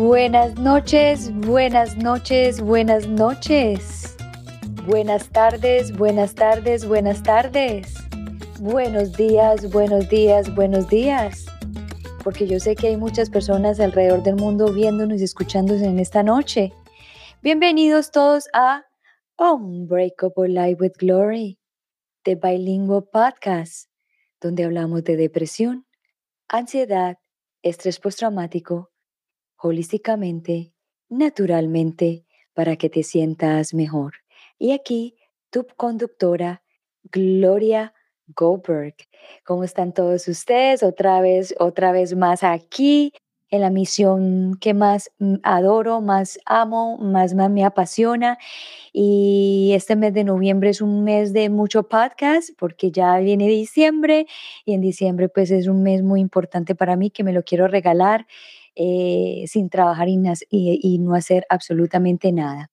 Buenas noches, buenas noches, buenas noches. Buenas tardes, buenas tardes, buenas tardes. Buenos días, buenos días, buenos días. Porque yo sé que hay muchas personas alrededor del mundo viéndonos y escuchándonos en esta noche. Bienvenidos todos a Unbreakable Life with Glory, de Bilingual Podcast, donde hablamos de depresión, ansiedad, estrés postraumático holísticamente, naturalmente, para que te sientas mejor. Y aquí tu conductora, Gloria Goldberg. ¿Cómo están todos ustedes? Otra vez, otra vez más aquí en la misión que más adoro, más amo, más, más me apasiona. Y este mes de noviembre es un mes de mucho podcast porque ya viene diciembre y en diciembre pues es un mes muy importante para mí que me lo quiero regalar eh, sin trabajar y, no hacer absolutamente nada.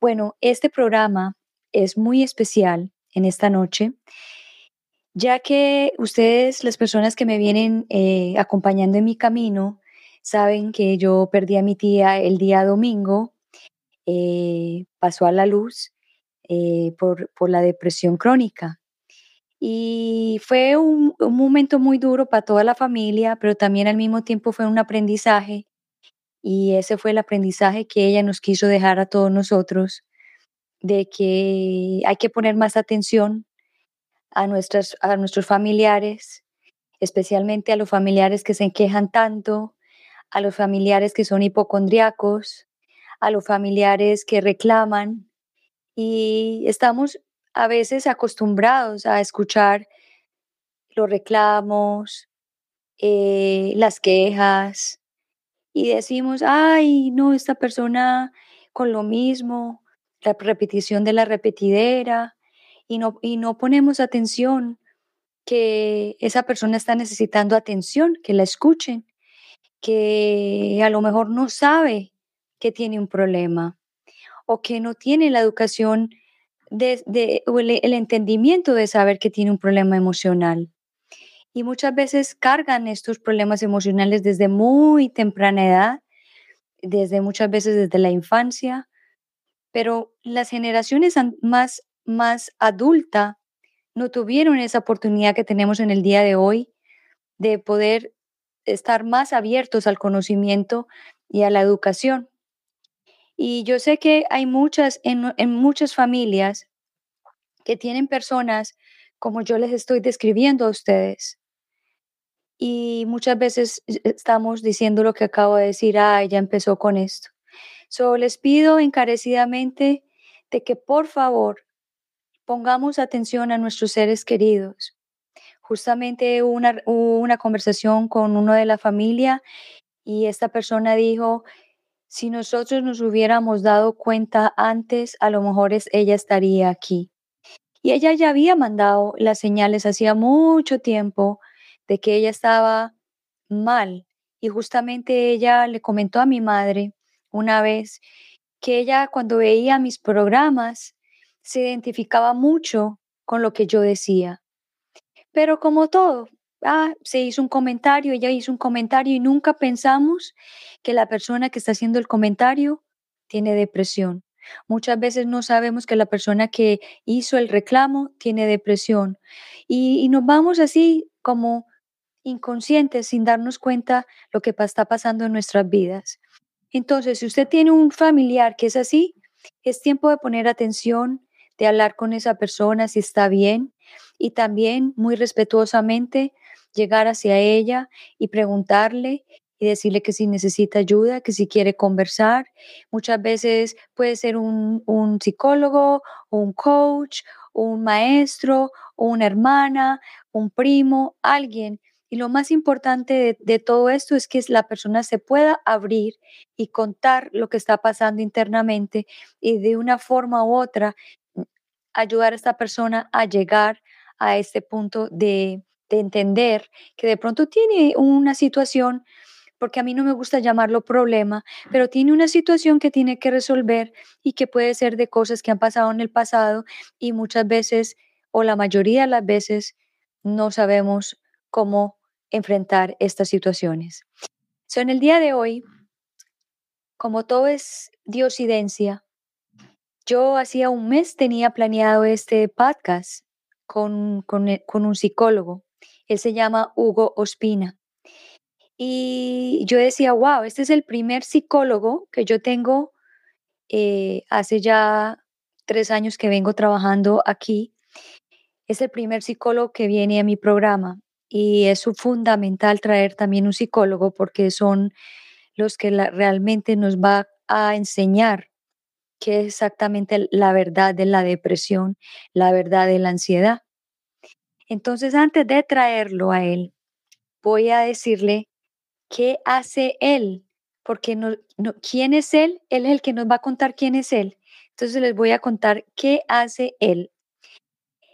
Bueno, este programa es muy especial en esta noche, ya que ustedes, las personas que me vienen eh, acompañando en mi camino, saben que yo perdí a mi tía el día domingo, eh, pasó a la luz por la depresión crónica. Y fue un, momento muy duro para toda la familia, pero también al mismo tiempo fue un aprendizaje. Y ese fue el aprendizaje que ella nos quiso dejar a todos nosotros, de que hay que poner más atención a, nuestras, a nuestros familiares, especialmente a los familiares que se quejan tanto, a los familiares que son hipocondriacos, a los familiares que reclaman. Y estamos a veces acostumbrados a escuchar los reclamos, eh, las quejas, y decimos, ay, no, esta persona con lo mismo, la repetición de la repetidera, y no, y no ponemos atención que esa persona está necesitando atención, que la escuchen, que a lo mejor no sabe que tiene un problema o que no tiene la educación de, el, entendimiento de saber que tiene un problema emocional. Y muchas veces cargan estos problemas emocionales desde muy temprana edad, desde muchas veces desde la infancia, pero las generaciones más, más adulta no tuvieron esa oportunidad que tenemos en el día de hoy de poder estar más abiertos al conocimiento y a la educación. Y yo sé que hay muchas, en, muchas familias que tienen personas como yo les estoy describiendo a ustedes. Y muchas veces estamos diciendo lo que acabo de decir, ah, ya empezó con esto. So, les pido encarecidamente de que por favor pongamos atención a nuestros seres queridos. Justamente una, una conversación con uno de la familia y esta persona dijo, si nosotros nos hubiéramos dado cuenta antes, a lo mejor ella estaría aquí. Y ella ya había mandado las señales hacía mucho tiempo de que ella estaba mal. Y justamente ella le comentó a mi madre una vez que ella cuando veía mis programas se identificaba mucho con lo que yo decía. Pero como todo, ah, se hizo un comentario, ella hizo un comentario y nunca pensamos que la persona que está haciendo el comentario tiene depresión. Muchas veces no sabemos que la persona que hizo el reclamo tiene depresión y, y nos vamos así como inconscientes sin darnos cuenta lo que está pasando en nuestras vidas. Entonces, si usted tiene un familiar que es así, es tiempo de poner atención, de hablar con esa persona si está bien y también muy respetuosamente llegar hacia ella y preguntarle y decirle que si necesita ayuda, que si quiere conversar. Muchas veces puede ser un, psicólogo, un coach, un maestro, una hermana, un primo, alguien. Y lo más importante de, de, todo esto es que la persona se pueda abrir y contar lo que está pasando internamente y de una forma u otra mm, ayudar a esta persona a llegar a este punto de, de entender que de pronto tiene una situación porque a mí no me gusta llamarlo problema, pero tiene una situación que tiene que resolver y que puede ser de cosas que han pasado en el pasado y muchas veces o la mayoría de las veces no sabemos cómo enfrentar estas situaciones. So, en el día de hoy como todo es diosidencia, yo hacía un mes tenía planeado este podcast con, con, con un psicólogo. Él se llama Hugo Ospina. Y yo decía, wow, este es el primer psicólogo que yo tengo eh, hace ya tres años que vengo trabajando aquí. Es el primer psicólogo que viene a mi programa y es fundamental traer también un psicólogo porque son los que realmente nos va a enseñar qué es exactamente la verdad de la depresión, la verdad de la ansiedad. Entonces, antes de traerlo a él, voy a decirle qué hace él, porque no, quién es él, él es el que nos va a contar quién es él. Entonces les voy a contar qué hace él.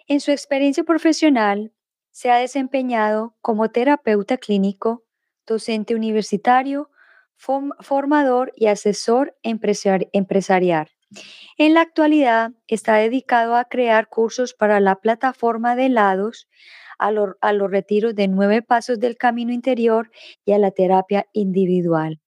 En su experiencia profesional, se ha desempeñado como terapeuta clínico, docente universitario, formador y asesor empresarial. En la actualidad está dedicado a crear cursos para la plataforma de helados, a, los retiros de nueve pasos del camino interior y a la terapia individual.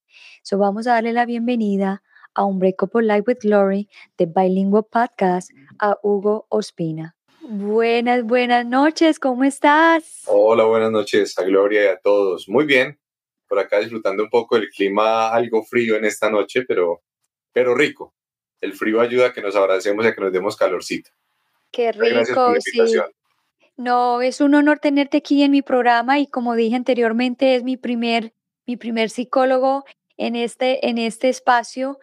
So vamos a darle la bienvenida a un Breakup Life with Glory de Bilingual Podcast a Hugo Ospina. Buenas, buenas noches, ¿cómo estás? Hola, buenas noches a Gloria y a todos. Muy bien, por acá disfrutando un poco del clima algo frío en esta noche, pero, pero rico. El frío ayuda a que nos abracemos y a que nos demos calorcito. Qué rico, sí. No, es un honor tenerte aquí en mi programa y como dije anteriormente, es mi primer, mi primer psicólogo en este, en este espacio.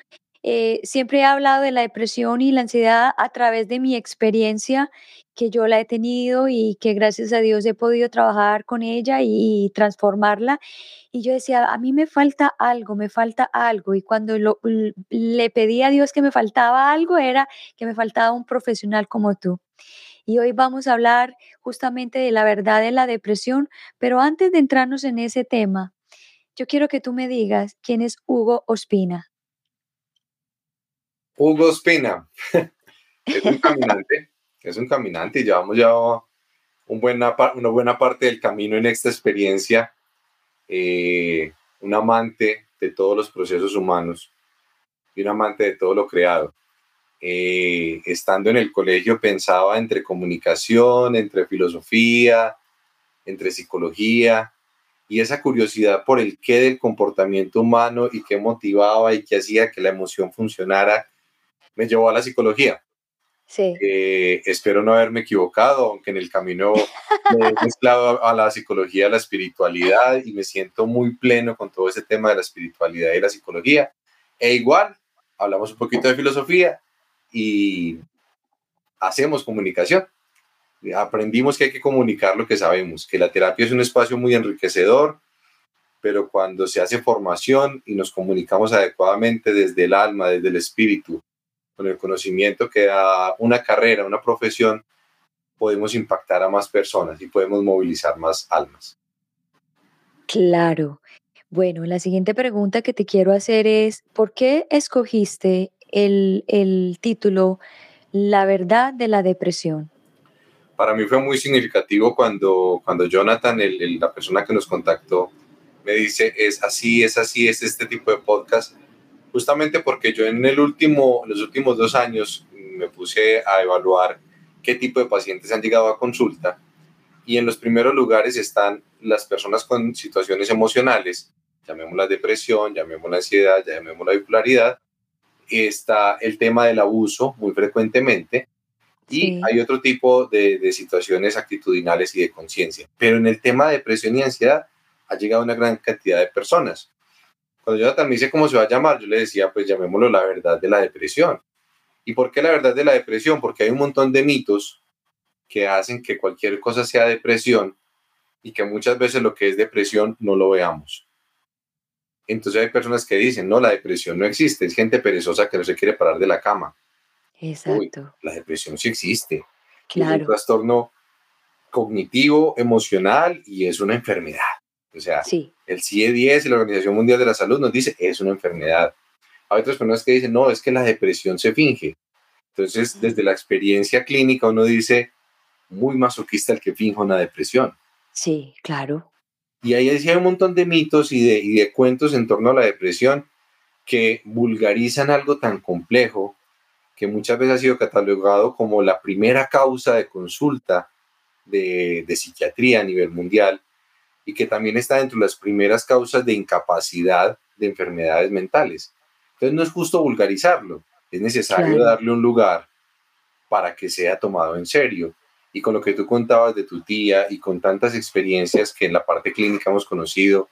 Eh, siempre he hablado de la depresión y la ansiedad a través de mi experiencia que yo la he tenido y que gracias a Dios he podido trabajar con ella y, transformarla. Y yo decía, a mí me falta algo, me falta algo. Y cuando le pedí a Dios que me faltaba algo, era que me faltaba un profesional como tú. Y hoy vamos a hablar justamente de la verdad de la depresión, pero antes de entrarnos en ese tema, yo quiero que tú me digas quién es Hugo Ospina. Hugo Ospina es un caminante es un caminante y llevamos ya un buena, una buena parte del camino en esta experiencia, eh, un amante de todos los procesos humanos y un amante de todo lo creado. Eh, estando en el colegio pensaba entre comunicación, entre filosofía, entre psicología y esa curiosidad por el qué del comportamiento humano y qué motivaba y qué hacía que la emoción funcionara me llevó a la psicología. Sí. Eh, espero no haberme equivocado, aunque en el camino me he mezclado a la psicología, a la espiritualidad y me siento muy pleno con todo ese tema de la espiritualidad y la psicología. E igual, hablamos un poquito de filosofía y hacemos comunicación. Aprendimos que hay que comunicar lo que sabemos, que la terapia es un espacio muy enriquecedor, pero cuando se hace formación y nos comunicamos adecuadamente desde el alma, desde el espíritu, con el conocimiento que da una carrera, una profesión, podemos impactar a más personas y podemos movilizar más almas. Claro. Bueno, la siguiente pregunta que te quiero hacer es, ¿por qué escogiste el, el título La verdad de la depresión? Para mí fue muy significativo cuando, cuando Jonathan, el, la persona que nos contactó, me dice, es así, es así, es este tipo de podcast justamente porque yo en el último, los últimos dos años me puse a evaluar qué tipo de pacientes han llegado a consulta y en los primeros lugares están las personas con situaciones emocionales, llamémosla depresión, llamémosla ansiedad, llamémosla bipolaridad, está el tema del abuso muy frecuentemente y hay otro tipo de, de situaciones actitudinales y de conciencia. Pero en el tema de depresión y ansiedad ha llegado una gran cantidad de personas. Cuando Jonathan me dice cómo se va a llamar, yo le decía, pues llamémoslo la verdad de la depresión. ¿Y por qué la verdad de la depresión? Porque hay un montón de mitos que hacen que cualquier cosa sea depresión y que muchas veces lo que es depresión no lo veamos. Entonces hay personas que dicen, no, la depresión no existe, es gente perezosa que no se quiere parar de la cama. Exacto. la depresión sí existe. Claro. Es un trastorno cognitivo, emocional y es una enfermedad. O sea, el CIE-10 y la Organización Mundial de la Salud nos dice es una enfermedad. Hay otras personas que dicen, no, es que la depresión se finge. Entonces, desde la experiencia clínica, uno dice, muy masoquista el que finja una depresión. Sí, claro. Y ahí hay un montón de mitos y de, y de cuentos en torno a la depresión que vulgarizan algo tan complejo que muchas veces ha sido catalogado como la primera causa de consulta de, de psiquiatría a nivel mundial y que también está dentro de las primeras causas de incapacidad de enfermedades mentales. Entonces no es justo vulgarizarlo, es necesario darle un lugar para que sea tomado en serio. Y con lo que tú contabas de tu tía y con tantas experiencias que en la parte clínica hemos conocido,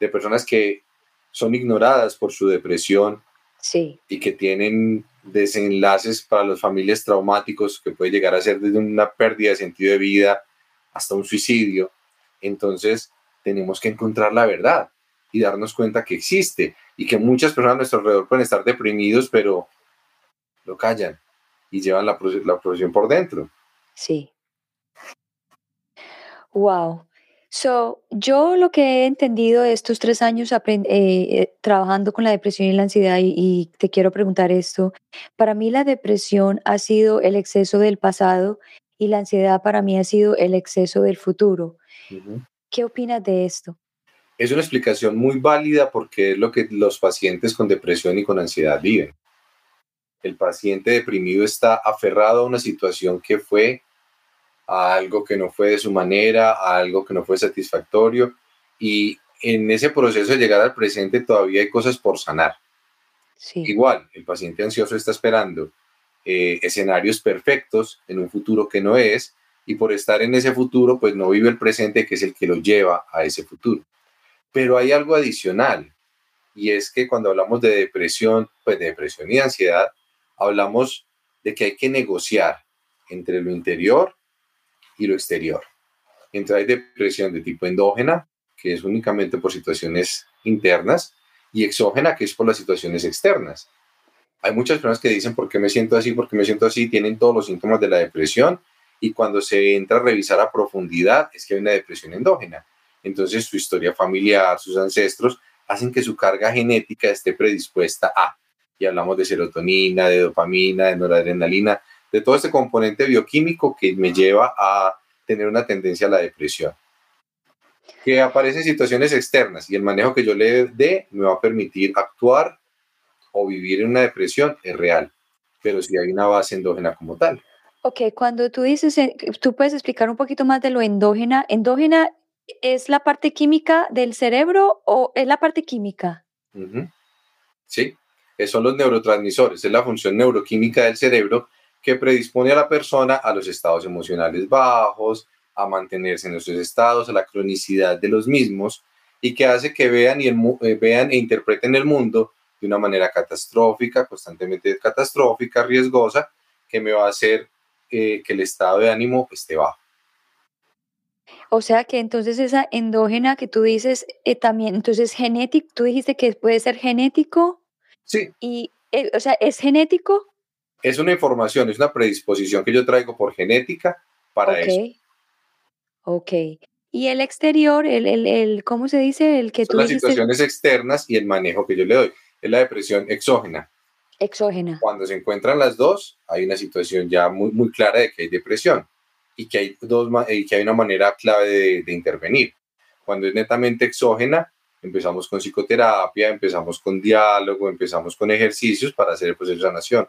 de personas que son ignoradas por su depresión sí. y que tienen desenlaces para las familias traumáticos que puede llegar a ser desde una pérdida de sentido de vida hasta un suicidio. Entonces tenemos que encontrar la verdad y darnos cuenta que existe y que muchas personas a nuestro alrededor pueden estar deprimidos, pero lo callan y llevan la, la profesión por dentro. Sí. Wow. So, yo lo que he entendido estos tres años eh, eh, trabajando con la depresión y la ansiedad, y, te quiero preguntar esto, para mí la depresión ha sido el exceso del pasado y la ansiedad para mí ha sido el exceso del futuro. ¿Qué opinas de esto? Es una explicación muy válida porque es lo que los pacientes con depresión y con ansiedad viven. El paciente deprimido está aferrado a una situación que fue a algo que no fue de su manera, a algo que no fue satisfactorio y en ese proceso de llegar al presente todavía hay cosas por sanar. Igual, el paciente ansioso está esperando eh, escenarios perfectos en un futuro que no es y por estar en ese futuro pues no vive el presente que es el que lo lleva a ese futuro. Pero hay algo adicional y es que cuando hablamos de depresión, pues de depresión y ansiedad, hablamos de que hay que negociar entre lo interior y lo exterior. Entonces hay depresión de tipo endógena, que es únicamente por situaciones internas, y exógena, que es por las situaciones externas. Hay muchas personas que dicen, ¿por qué me siento así? ¿Por qué me siento así? Tienen todos los síntomas de la depresión y cuando se entra a revisar a profundidad es que hay una depresión endógena. Entonces su historia familiar, sus ancestros, hacen que su carga genética esté predispuesta a, y hablamos de serotonina, de dopamina, de noradrenalina, de todo este componente bioquímico que me lleva a tener una tendencia a la depresión. Que aparecen situaciones externas y el manejo que yo le dé me va a permitir actuar o vivir en una depresión es real, pero si hay una base endógena como tal. Ok, cuando tú dices, eh, tú puedes explicar un poquito más de lo endógena. ¿Endógena es la parte química del cerebro o es la parte química? Sí, son los neurotransmisores, es la función neuroquímica del cerebro que predispone a la persona a los estados emocionales bajos, a mantenerse en esos estados, a la cronicidad de los mismos y que hace que vean, y eh, vean e interpreten el mundo de una manera catastrófica, constantemente catastrófica, riesgosa, que me va a hacer eh, que el estado de ánimo esté bajo. O sea que entonces esa endógena que tú dices eh, también, entonces genético, tú dijiste que puede ser genético. Sí. Y, o sea, ¿es genético? es una información, es una predisposición que yo traigo por genética para eso. Ok. Y el exterior, el, el, el, ¿cómo se dice? El que Son las situaciones externas y el manejo que yo le doy. Es la depresión exógena. Exógena. Cuando se encuentran las dos, hay una situación ya muy, muy clara de que hay depresión y que hay, dos, y que hay una manera clave de, de intervenir. Cuando es netamente exógena, empezamos con psicoterapia, empezamos con diálogo, empezamos con ejercicios para hacer el proceso de sanación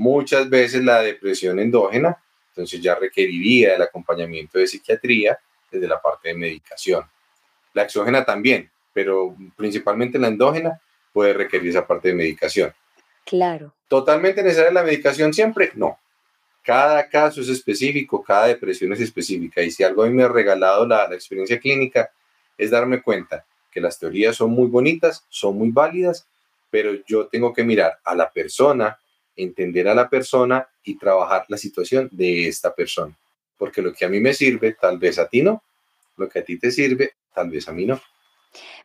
muchas veces la depresión endógena, entonces ya requeriría el acompañamiento de psiquiatría desde la parte de medicación. La exógena también, pero principalmente la endógena puede requerir esa parte de medicación. Claro. ¿Totalmente necesaria la medicación siempre? No. Cada caso es específico, cada depresión es específica. Y si algo a mí me ha regalado la, la experiencia clínica es darme cuenta que las teorías son muy bonitas, son muy válidas, pero yo tengo que mirar a la persona, entender a la persona y trabajar la situación de esta persona. Porque lo que a mí me sirve, tal vez a ti no. Lo que a ti te sirve, tal vez a mí no.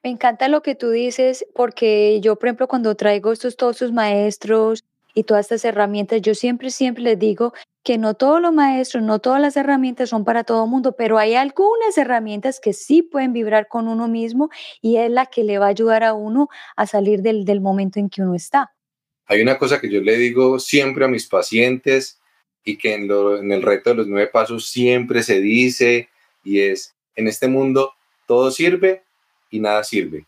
Me encanta lo que tú dices, porque yo, por ejemplo, cuando traigo estos todos sus maestros y todas estas herramientas, yo siempre, siempre les digo que no todos los maestros, no todas las herramientas son para todo el mundo, pero hay algunas herramientas que sí pueden vibrar con uno mismo y es la que le va a ayudar a uno a salir del, del momento en que uno está. Hay una cosa que yo le digo siempre a mis pacientes y que en, el reto de los nueve pasos siempre se dice y es, en este mundo todo sirve y nada sirve.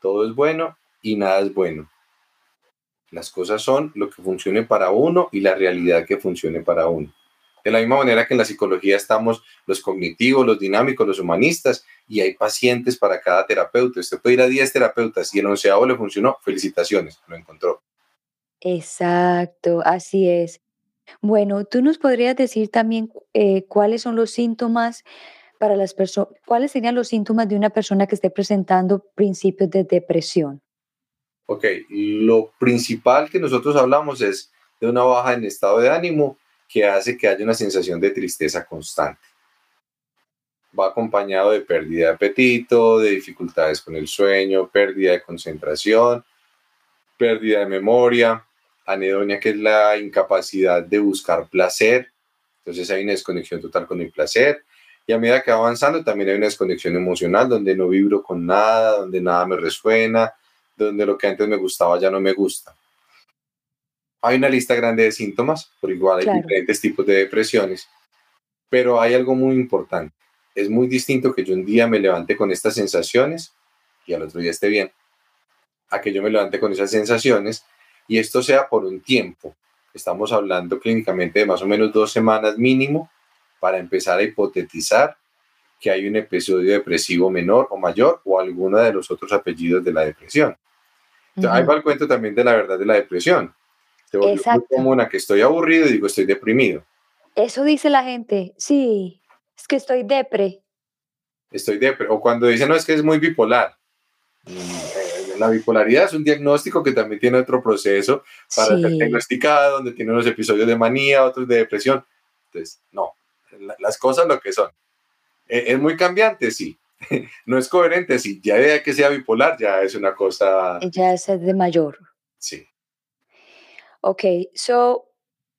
Todo es bueno y nada es bueno. Las cosas son lo que funcione para uno y la realidad que funcione para uno. De la misma manera que en la psicología estamos los cognitivos, los dinámicos, los humanistas, y hay pacientes para cada terapeuta. Usted puede ir a 10 terapeutas y el onceavo le funcionó. Felicitaciones, lo encontró. Exacto, así es. Bueno, tú nos podrías decir también eh, cuáles son los síntomas para las personas, cuáles serían los síntomas de una persona que esté presentando principios de depresión. Ok, lo principal que nosotros hablamos es de una baja en estado de ánimo que hace que haya una sensación de tristeza constante. Va acompañado de pérdida de apetito, de dificultades con el sueño, pérdida de concentración, pérdida de memoria, anedonia, que es la incapacidad de buscar placer. Entonces hay una desconexión total con el placer. Y a medida que va avanzando, también hay una desconexión emocional donde no vibro con nada, donde nada me resuena, donde lo que antes me gustaba ya no me gusta. Hay una lista grande de síntomas, por igual hay diferentes tipos de depresiones, pero hay algo muy importante. Es muy distinto que yo un día me levante con estas sensaciones y al otro día esté bien, a que yo me levante con esas sensaciones y esto sea por un tiempo. Estamos hablando clínicamente de más o menos dos semanas mínimo para empezar a hipotetizar que hay un episodio depresivo menor o mayor o alguno de los otros apellidos de la depresión. Ahí va el cuento también de la verdad de la depresión. Te Exacto. como una que estoy aburrido y digo estoy deprimido. Eso dice la gente, sí, es que estoy depre. Estoy depre. O cuando dicen, no, es que es muy bipolar. La bipolaridad es un diagnóstico que también tiene otro proceso para ser diagnosticado, donde tiene unos episodios de manía, otros de depresión. Entonces, no, las cosas lo que son. E, es muy cambiante, sí. No es coherente, sí. Ya de que sea bipolar, ya es una cosa. Ya es de mayor. Sí. Ok, so,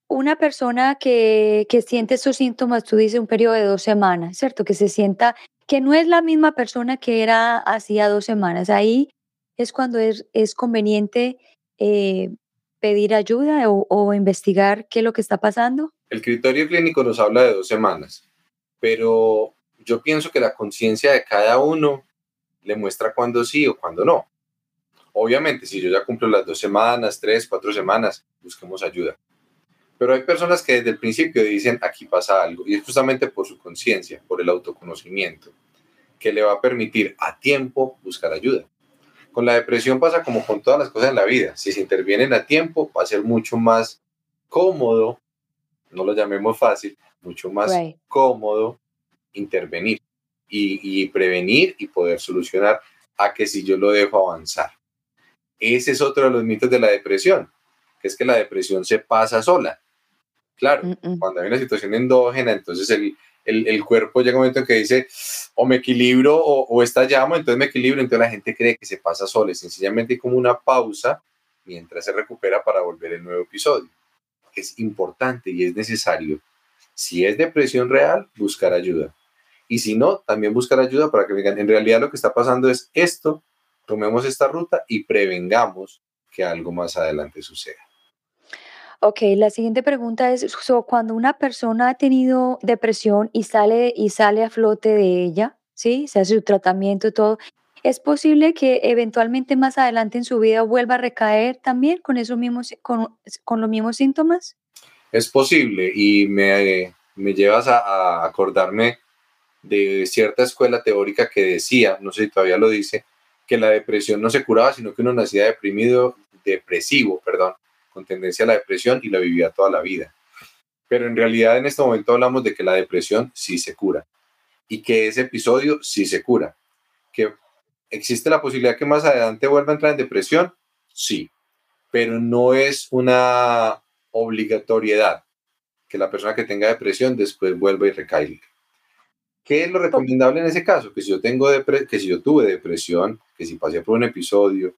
una persona que, que siente esos síntomas, tú dices un periodo de dos semanas, ¿cierto? Que se sienta que no es la misma persona que era hacía dos semanas. Ahí es cuando es, es conveniente eh, pedir ayuda o, investigar qué es lo que está pasando. El criterio clínico nos habla de dos semanas, pero yo pienso que la conciencia de cada uno le muestra cuándo sí o cuándo no. Obviamente, si yo ya cumplo las dos semanas, tres, cuatro semanas, busquemos ayuda. Pero hay personas que desde el principio dicen, aquí pasa algo, y es justamente por su conciencia, por el autoconocimiento, que le va a permitir a tiempo buscar ayuda. Con la depresión pasa como con todas las cosas en la vida. Si se intervienen a tiempo, va a ser mucho más cómodo no lo llamemos fácil, mucho más cómodo intervenir y, prevenir y poder solucionar a que si yo lo dejo avanzar. Ese es otro de los mitos de la depresión, que es que la depresión se pasa sola. Claro, cuando hay una situación endógena, entonces el, el, cuerpo llega un momento en que dice, o me equilibro o, esta llamo, entonces me equilibro, entonces la gente cree que se pasa sola. Sencillamente hay como una pausa mientras se recupera para volver el nuevo episodio es importante y es necesario, si es depresión real, buscar ayuda. Y si no, también buscar ayuda para que digan, en realidad lo que está pasando es esto, tomemos esta ruta y prevengamos que algo más adelante suceda. Ok, la siguiente pregunta es, cuando una persona ha tenido depresión y sale, y sale a flote de ella, ¿sí? Se hace su tratamiento todo, ¿Es posible que eventualmente más adelante en su vida vuelva a recaer también con, esos mismos, con, los mismos síntomas? Es posible y me, me llevas a, acordarme de cierta escuela teórica que decía, no sé si todavía lo dice, que la depresión no se curaba, sino que uno nacía deprimido, depresivo, perdón, con tendencia a la depresión y la vivía toda la vida. Pero en realidad en este momento hablamos de que la depresión sí se cura y que ese episodio sí se cura. Que ¿Existe la posibilidad que más adelante vuelva a entrar en depresión? Sí, pero no es una obligatoriedad que la persona que tenga depresión después vuelva y recaiga. ¿Qué es lo recomendable en ese caso? Que si yo, tengo que si yo tuve depresión, que si pasé por un episodio,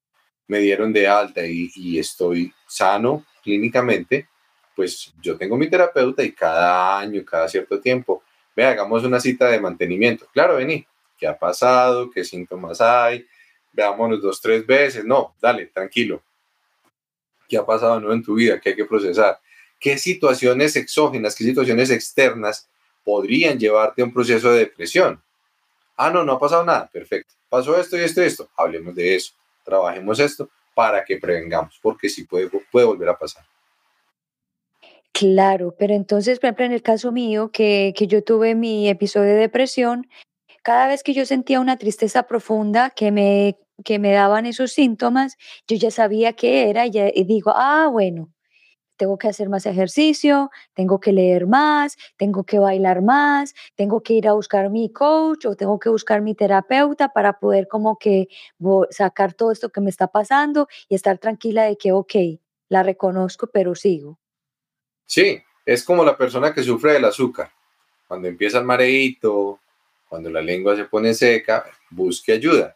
me dieron de alta y, estoy sano clínicamente, pues yo tengo mi terapeuta y cada año, cada cierto tiempo, ve, hagamos una cita de mantenimiento. Claro, vení, qué ha pasado, qué síntomas hay, veámonos dos, tres veces, no, dale, tranquilo. ¿Qué ha pasado nuevo en tu vida? ¿Qué hay que procesar? ¿Qué situaciones exógenas, qué situaciones externas podrían llevarte a un proceso de depresión? Ah, no, no ha pasado nada, perfecto. Pasó esto y esto y esto, hablemos de eso. Trabajemos esto para que prevengamos, porque sí puede, puede volver a pasar. Claro, pero entonces, por ejemplo, en el caso mío, que, que yo tuve mi episodio de depresión, cada vez que yo sentía una tristeza profunda que me, que me daban esos síntomas, yo ya sabía qué era y, y digo, ah, bueno, tengo que hacer más ejercicio, tengo que leer más, tengo que bailar más, tengo que ir a buscar mi coach o tengo que buscar mi terapeuta para poder como que sacar todo esto que me está pasando y estar tranquila de que, ok, la reconozco, pero sigo. Sí, es como la persona que sufre del azúcar. Cuando empieza el mareito, cuando la lengua se pone seca, busque ayuda.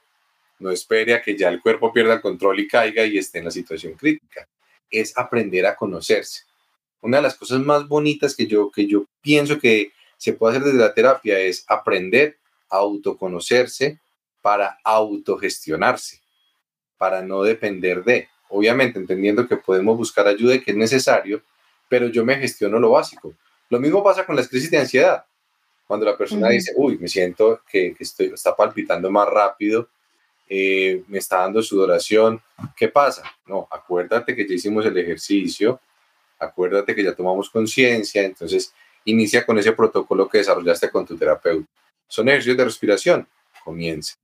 No espere a que ya el cuerpo pierda el control y caiga y esté en la situación crítica. Es aprender a conocerse. Una de las cosas más bonitas que yo, que yo pienso que se puede hacer desde la terapia es aprender a autoconocerse para autogestionarse, para no depender de. Obviamente, entendiendo que podemos buscar ayuda y que es necesario, pero yo me gestiono lo básico. Lo mismo pasa con las crisis de ansiedad. Cuando la persona dice, uy, me siento que, estoy, está palpitando más rápido, eh, me está dando sudoración, ¿qué pasa? No, acuérdate que ya hicimos el ejercicio, acuérdate que ya tomamos conciencia, entonces inicia con ese protocolo que desarrollaste con tu terapeuta. Son ejercicios de respiración, comienza.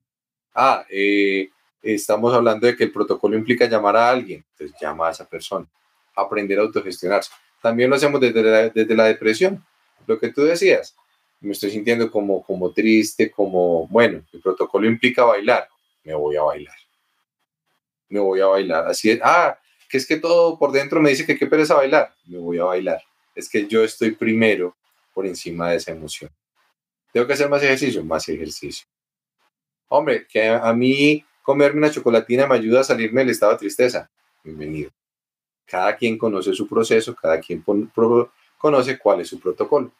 Ah, eh, estamos hablando de que el protocolo implica llamar a alguien, entonces llama a esa persona, aprender a autogestionarse. También lo hacemos desde la, desde la depresión, lo que tú decías. Me estoy sintiendo como, como triste, como, bueno, el protocolo implica bailar, me voy a bailar. Me voy a bailar. Así es, ah, que es que todo por dentro me dice que qué pereza bailar, me voy a bailar. Es que yo estoy primero por encima de esa emoción. Tengo que hacer más ejercicio, más ejercicio. Hombre, que a mí comerme una chocolatina me ayuda a salirme del estado de tristeza. Bienvenido. Cada quien conoce su proceso, cada quien conoce cuál es su protocolo.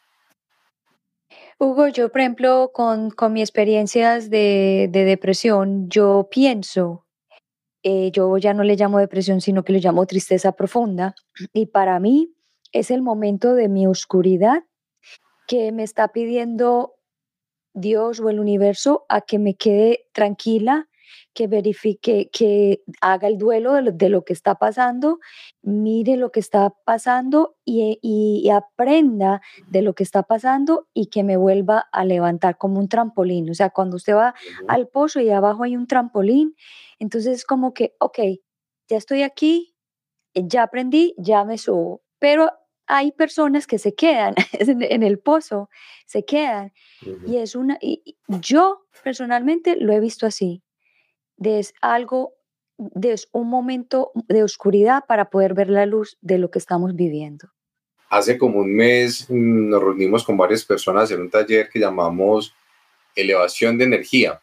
Hugo, yo por ejemplo, con, con mis experiencias de, depresión, yo pienso, eh, yo ya no le llamo depresión, sino que le llamo tristeza profunda, y para mí es el momento de mi oscuridad que me está pidiendo Dios o el universo a que me quede tranquila, que verifique, que haga el duelo de lo, que está pasando, mire lo que está pasando y, aprenda de lo que está pasando y que me vuelva a levantar como un trampolín. O sea, cuando usted va al pozo y abajo hay un trampolín, entonces es como que, ok, ya estoy aquí, ya aprendí, ya me subo. Pero hay personas que se quedan en el pozo, se quedan. Y es una, y yo personalmente lo he visto así de algo, de un momento de oscuridad para poder ver la luz de lo que estamos viviendo. Hace como un mes mm, nos reunimos con varias personas en un taller que llamamos elevación de energía.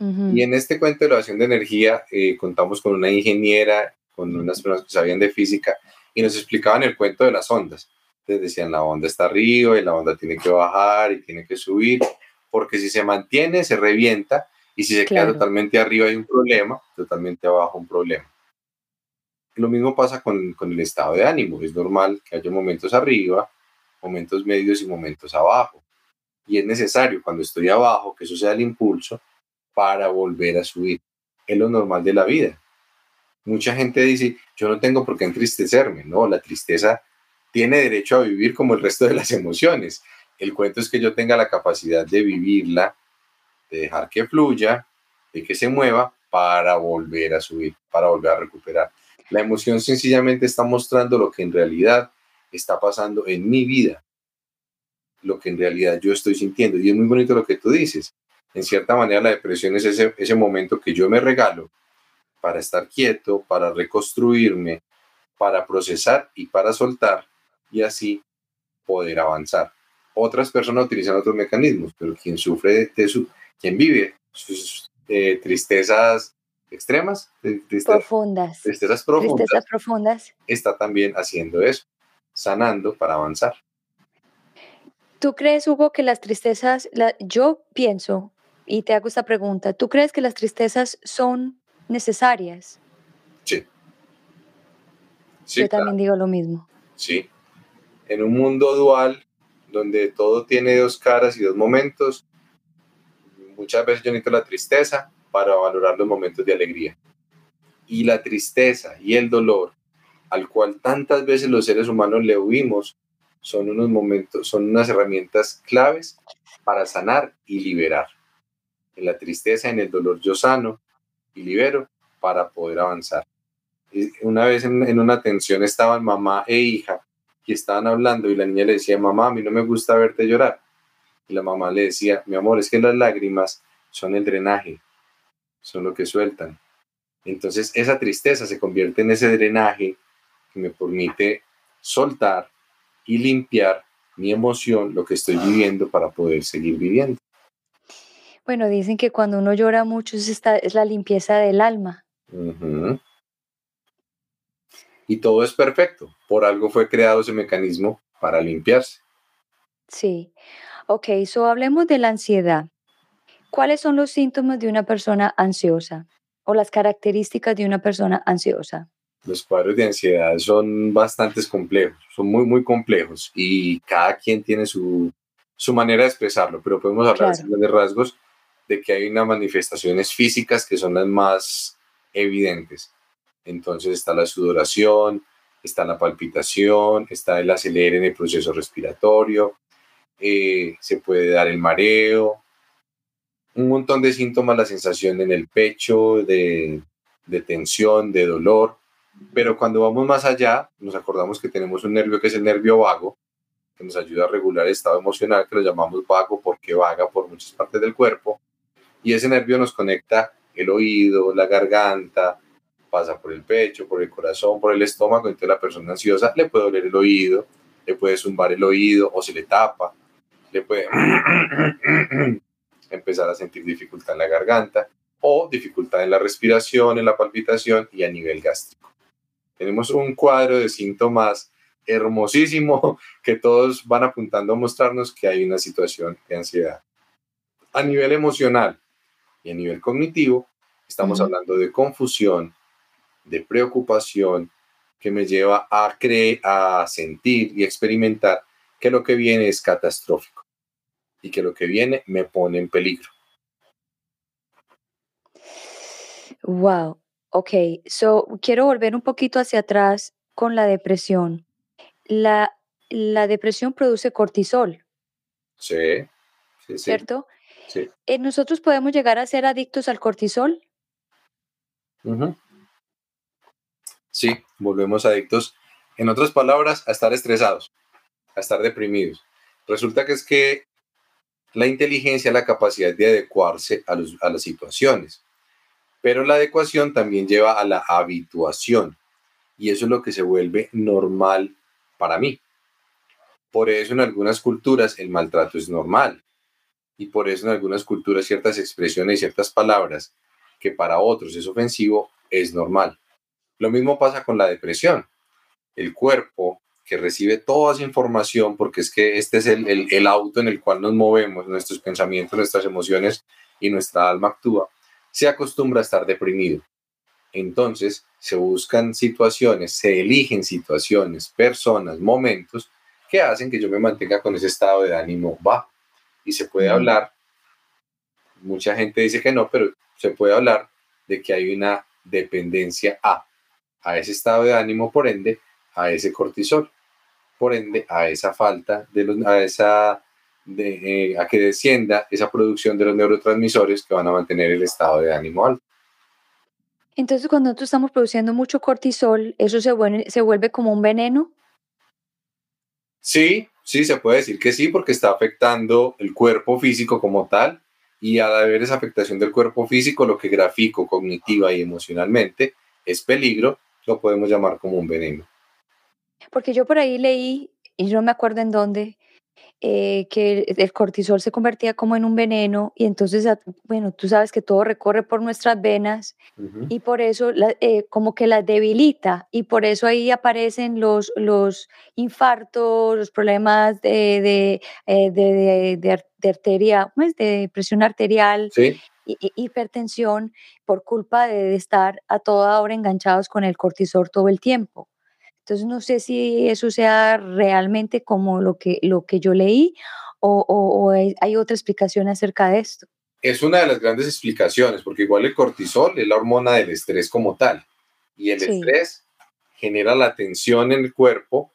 Y en este cuento de elevación de energía eh, contamos con una ingeniera, con unas personas que sabían de física y nos explicaban el cuento de las ondas. Entonces decían, la onda está arriba y la onda tiene que bajar y tiene que subir, porque si se mantiene, se revienta y si se queda totalmente arriba hay un problema, totalmente abajo un problema. Lo mismo pasa con, con el estado de ánimo. Es normal que haya momentos arriba, momentos medios y momentos abajo. Y es necesario cuando estoy abajo que eso sea el impulso para volver a subir. Es lo normal de la vida. Mucha gente dice, yo no tengo por qué entristecerme. No, la tristeza tiene derecho a vivir como el resto de las emociones. El cuento es que yo tenga la capacidad de vivirla de dejar que fluya, de que se mueva para volver a subir, para volver a recuperar. La emoción sencillamente está mostrando lo que en realidad está pasando en mi vida, lo que en realidad yo estoy sintiendo. Y es muy bonito lo que tú dices. En cierta manera la depresión es ese, ese momento que yo me regalo para estar quieto, para reconstruirme, para procesar y para soltar y así poder avanzar. Otras personas utilizan otros mecanismos, pero quien sufre de, su, quien vive sus eh, tristezas extremas, profundas. Tristezas profundas, tristezas profundas, está también haciendo eso, sanando para avanzar. ¿Tú crees, Hugo, que las tristezas, yo pienso, y te hago esta pregunta, ¿tú crees que las tristezas son necesarias? Sí. yo también digo lo mismo. Sí. En un mundo dual, donde todo tiene dos caras y dos momentos, muchas veces yo necesito la tristeza para valorar los momentos de alegría. Y la tristeza y el dolor, al cual tantas veces los seres humanos le huimos, son unos momentos, son unas herramientas claves para sanar y liberar. En la tristeza, en el dolor yo sano y libero para poder avanzar. Una vez en, una tensión estaban mamá e hija y estaban hablando y la niña le decía, mamá, a mí no me gusta verte llorar. Y la mamá le decía, mi amor, es que las lágrimas son el drenaje, son lo que sueltan. Entonces esa tristeza se convierte en ese drenaje que me permite soltar y limpiar mi emoción, lo que estoy viviendo para poder seguir viviendo. Bueno, dicen que cuando uno llora mucho es, esta, es la limpieza del alma. Y todo es perfecto. Por algo fue creado ese mecanismo para limpiarse. Sí. Ok, so hablemos de la ansiedad. ¿Cuáles son los síntomas de una persona ansiosa o las características de una persona ansiosa? Los cuadros de ansiedad son bastante complejos, son muy, muy complejos y cada quien tiene su, su manera de expresarlo, pero podemos hablar de rasgos de que hay unas manifestaciones físicas que son las más evidentes. Entonces está la sudoración, está la palpitación, está el acelere en el proceso respiratorio, eh, se puede dar el mareo, un montón de síntomas, la sensación en el pecho, de, tensión, de dolor, pero cuando vamos más allá, nos acordamos que tenemos un nervio que es el nervio vago, que nos ayuda a regular el estado emocional, que lo llamamos vago porque vaga por muchas partes del cuerpo, y ese nervio nos conecta el oído, la garganta, pasa por el pecho, por el corazón, por el estómago, entonces la persona ansiosa le puede doler el oído, le puede zumbar el oído o se le tapa, le puede empezar a sentir dificultad en la garganta o dificultad en la respiración, en la palpitación y a nivel gástrico. Tenemos un cuadro de síntomas hermosísimo que todos van apuntando a mostrarnos que hay una situación de ansiedad. A nivel emocional y a nivel cognitivo, estamos hablando de confusión, de preocupación, que me lleva a creer, a sentir y experimentar que lo que viene es catastrófico y que lo que viene me pone en peligro. Wow, ok, so quiero volver un poquito hacia atrás con la depresión. La, la depresión produce cortisol. Sí, sí, ¿Cierto? Sí. Eh, ¿Nosotros podemos llegar a ser adictos al cortisol? Sí, volvemos adictos. En otras palabras, a estar estresados, a estar deprimidos. Resulta que es que la inteligencia la capacidad de adecuarse a, a las situaciones, pero la adecuación también lleva a la habituación y eso es lo que se vuelve normal para mí. Por eso en algunas culturas el maltrato es normal y por eso en algunas culturas ciertas expresiones y ciertas palabras que para otros es ofensivo es normal. Lo mismo pasa con la depresión. El cuerpo que recibe toda esa información, porque es que este es el, auto en el cual nos movemos, nuestros pensamientos, nuestras emociones y nuestra alma actúa, se acostumbra a estar deprimido. Entonces se buscan situaciones, se eligen situaciones, personas, momentos que hacen que yo me mantenga con ese estado de ánimo bajo. Y se puede hablar, mucha gente dice que no, pero se puede hablar de que hay una dependencia a, a ese estado de ánimo, por ende, a ese cortisol por ende a esa falta de los, a esa de, eh, a que descienda esa producción de los neurotransmisores que van a mantener el estado de ánimo alto. Entonces, cuando nosotros estamos produciendo mucho cortisol, ¿eso se vuelve, se vuelve como un veneno? Sí, sí, se puede decir que sí, porque está afectando el cuerpo físico como tal, y al haber esa afectación del cuerpo físico, lo que grafico cognitiva y emocionalmente es peligro, lo podemos llamar como un veneno. Porque yo por ahí leí, y no me acuerdo en dónde, eh, que el cortisol se convertía como en un veneno y entonces, bueno, tú sabes que todo recorre por nuestras venas y por eso eh, como que las debilita y por eso ahí aparecen los, los infartos, los problemas de, de, eh, de, de arteria, pues, de presión arterial. hipertensión por culpa de estar a toda hora enganchados con el cortisol todo el tiempo. Entonces no sé si eso sea realmente como lo que, lo que yo leí o, hay otra explicación acerca de esto. Es una de las grandes explicaciones, porque igual el cortisol es la hormona del estrés como tal. Y el estrés genera la tensión en el cuerpo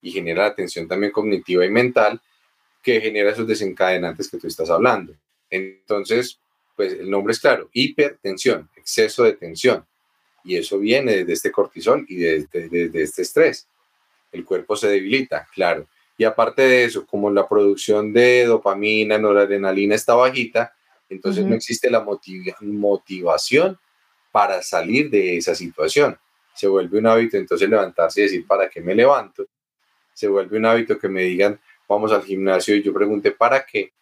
y genera la tensión también cognitiva y mental que genera esos desencadenantes que tú estás hablando. Entonces, pues el nombre es claro, hipertensión, exceso de tensión. Y eso viene desde este cortisol y desde, este estrés. El cuerpo se debilita, claro. Y aparte de eso, como la producción de dopamina, noradrenalina está bajita, entonces no existe la motivación para salir de esa situación. Se vuelve un hábito entonces levantarse y decir, ¿para qué me levanto? Se vuelve un hábito que me digan, vamos al gimnasio y yo pregunté, ¿para qué?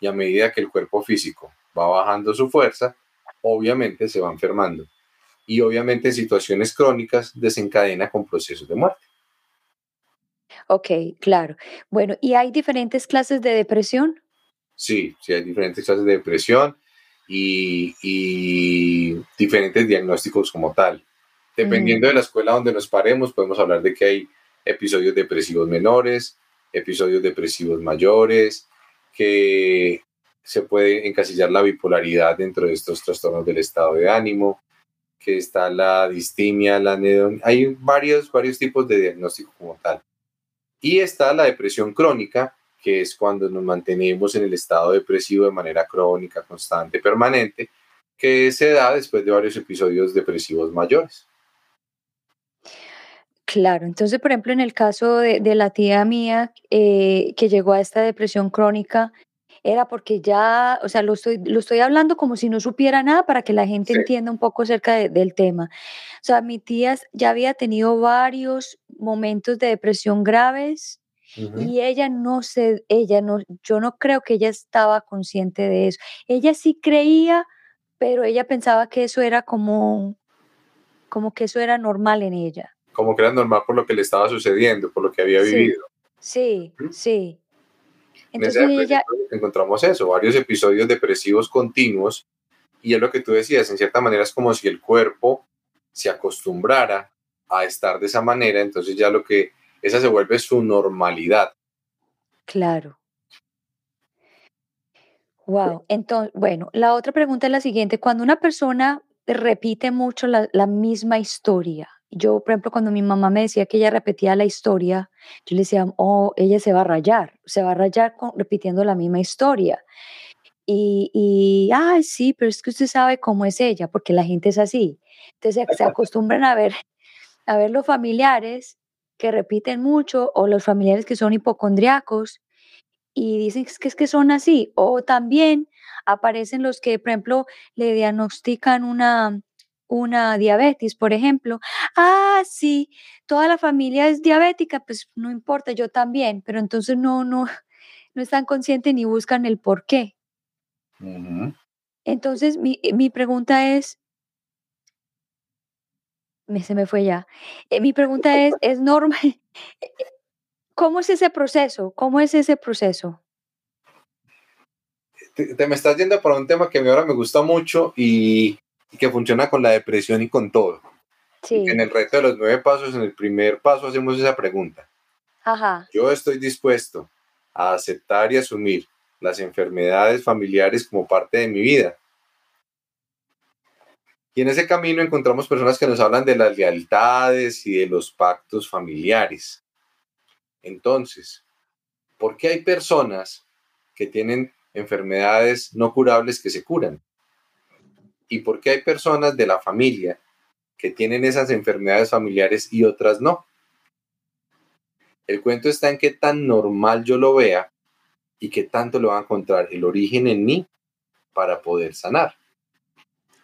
Y a medida que el cuerpo físico va bajando su fuerza, obviamente se va enfermando. Y obviamente en situaciones crónicas desencadena con procesos de muerte. Ok, claro. Bueno, ¿y hay diferentes clases de depresión? Sí, sí, hay diferentes clases de depresión y, diferentes diagnósticos como tal. Dependiendo de la escuela donde nos paremos, podemos hablar de que hay episodios depresivos menores, episodios depresivos mayores, que se puede encasillar la bipolaridad dentro de estos trastornos del estado de ánimo, que está la distimia, la anhedonia, hay varios, varios tipos de diagnóstico como tal. Y está la depresión crónica, que es cuando nos mantenemos en el estado depresivo de manera crónica, constante, permanente, que se da después de varios episodios depresivos mayores. Claro, entonces, por ejemplo, en el caso de, la tía mía eh, que llegó a esta depresión crónica, era porque ya, o sea, lo estoy, lo estoy hablando como si no supiera nada para que la gente entienda un poco acerca del tema. O sea, mi tía ya había tenido varios momentos de depresión graves y ella no se, ella no, yo no creo que ella estaba consciente de eso. Ella sí creía, pero ella pensaba que eso era como, como que eso era normal en ella. Como que era normal por lo que le estaba sucediendo, por lo que había vivido. Sí, sí. Entonces ella... encontramos eso, varios episodios depresivos continuos, y es lo que tú decías, en cierta manera es como si el cuerpo se acostumbrara a estar de esa manera, entonces ya lo que, esa se vuelve su normalidad. Claro. Wow. Entonces, bueno, la otra pregunta es la siguiente. Cuando una persona repite mucho la, la misma historia, yo, por ejemplo, cuando mi mamá me decía que ella repetía la historia, yo le decía, oh, ella se va a rayar, se va a rayar repitiendo la misma historia. Y, y, ay, sí, pero es que usted sabe cómo es ella, porque la gente es así. Entonces se, acostumbran a ver, a ver los familiares que repiten mucho o los familiares que son hipocondriacos y dicen que es que son así. O también aparecen los que, por ejemplo, le diagnostican una, una diabetes, por ejemplo. Ah, sí, toda la familia es diabética, pues no importa, yo también, pero entonces no, no, no están conscientes ni buscan el por qué. Entonces, mi, mi, pregunta es, me, se me fue ya, eh, mi pregunta es, ¿es normal? ¿Cómo es ese proceso? ¿Cómo es ese proceso? Te, me estás yendo para un tema que ahora me gusta mucho y y que funciona con la depresión y con todo. Sí. en el reto de los nueve pasos, en el primer paso hacemos esa pregunta. Ajá. Yo estoy dispuesto a aceptar y asumir las enfermedades familiares como parte de mi vida. Y en ese camino encontramos personas que nos hablan de las lealtades y de los pactos familiares. Entonces, ¿por qué hay personas que tienen enfermedades no curables que se curan? Y por qué hay personas de la familia que tienen esas enfermedades familiares y otras no. El cuento está en qué tan normal yo lo vea y qué tanto lo va a encontrar el origen en mí para poder sanar.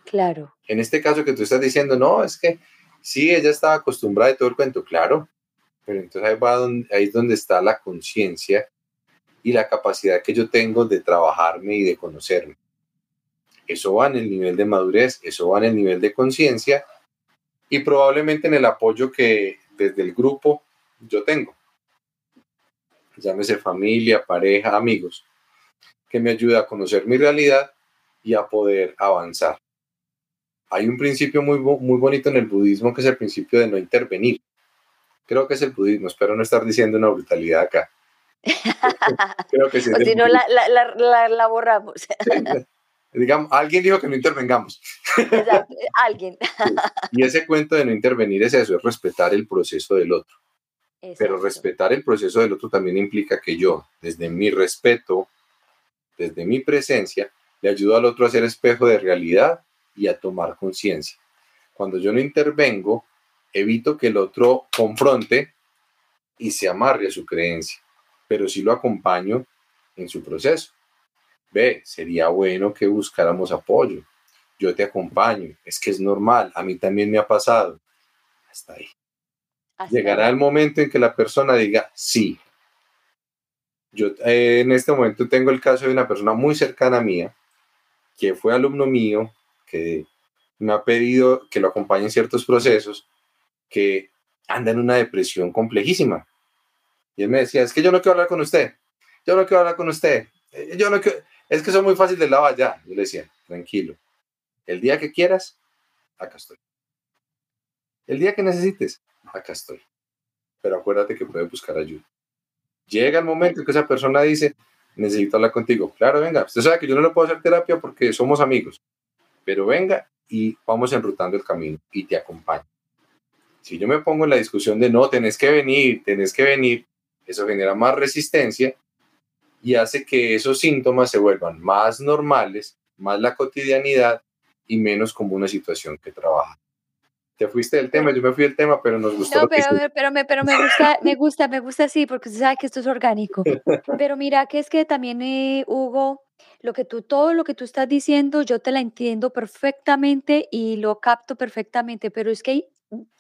Claro. En este caso que tú estás diciendo, no, es que sí, ella estaba acostumbrada de todo el cuento, claro, pero entonces ahí, va donde, ahí es donde está la conciencia y la capacidad que yo tengo de trabajarme y de conocerme. Eso va en el nivel de madurez, eso va en el nivel de conciencia y probablemente en el apoyo que desde el grupo yo tengo. Llámese familia, pareja, amigos, que me ayuda a conocer mi realidad y a poder avanzar. Hay un principio muy, muy bonito en el budismo que es el principio de no intervenir. Creo que es el budismo, espero no estar diciendo una brutalidad acá. Creo que sí. o si no, la, la, la, la, borramos. Digamos, alguien dijo que no intervengamos. Exacto, alguien. Y ese cuento de no intervenir es eso, es respetar el proceso del otro. Pero respetar el proceso del otro también implica que yo, desde mi respeto, desde mi presencia, le ayudo al otro a ser espejo de realidad y a tomar conciencia. Cuando yo no intervengo, evito que el otro confronte y se amarre a su creencia, pero sí lo acompaño en su proceso. Ve, sería bueno que buscáramos apoyo. Yo te acompaño. Es que es normal. A mí también me ha pasado. Hasta ahí. Llegará el momento en que la persona diga sí. Yo eh, en este momento tengo el caso de una persona muy cercana a mía, que fue alumno mío, que me ha pedido que lo acompañe en ciertos procesos, que anda en una depresión complejísima. Y él me decía, es que yo no quiero hablar con usted, yo no quiero hablar con usted, eh, yo no quiero es que son muy fácil de lado allá. Yo le decía, tranquilo, el día que quieras, acá estoy. El día que necesites, acá estoy. Pero acuérdate que puedes buscar ayuda. Llega el momento en que esa persona dice, necesito hablar contigo. Claro, venga, usted sabe que yo no le puedo hacer terapia porque somos amigos, pero venga y vamos enrutando el camino y te acompaño. Si yo me pongo en la discusión de no, tenés que venir, tenés que venir, eso genera más resistencia y hace que esos síntomas se vuelvan más normales, más la cotidianidad y menos como una situación que trabaja. Te fuiste del tema, yo me fui del tema, pero nos gustó. No, pero, pero, me, pero me gusta, me gusta, me gusta así, porque usted sabe que esto es orgánico. Pero mira que es que también, eh, Hugo, lo que tú, todo lo que tú estás diciendo, yo te la entiendo perfectamente y lo capto perfectamente, pero es que hay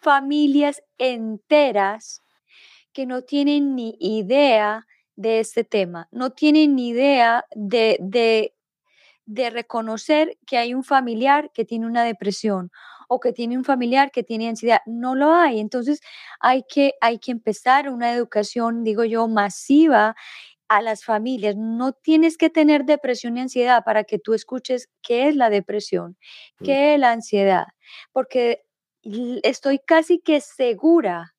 familias enteras que no tienen ni idea de este tema, no tienen ni idea de, de, de reconocer que hay un familiar que tiene una depresión o que tiene un familiar que tiene ansiedad. No lo hay. Entonces hay que, hay que empezar una educación, digo yo, masiva a las familias. No tienes que tener depresión y ansiedad para que tú escuches qué es la depresión, mm. qué es la ansiedad, porque estoy casi que segura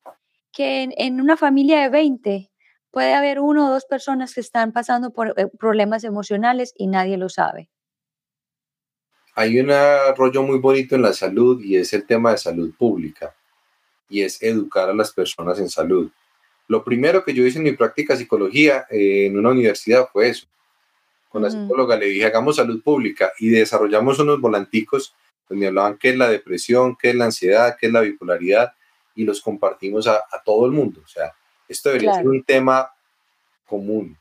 que en, en una familia de 20 puede haber uno o dos personas que están pasando por eh, problemas emocionales y nadie lo sabe. Hay un rollo muy bonito en la salud y es el tema de salud pública y es educar a las personas en salud. Lo primero que yo hice en mi práctica de psicología eh, en una universidad fue eso. Con la psicóloga le dije, hagamos salud pública y desarrollamos unos volanticos donde hablaban qué es la depresión, qué es la ansiedad, qué es la bipolaridad y los compartimos a, a todo el mundo. O sea, esto debería ser un tema común.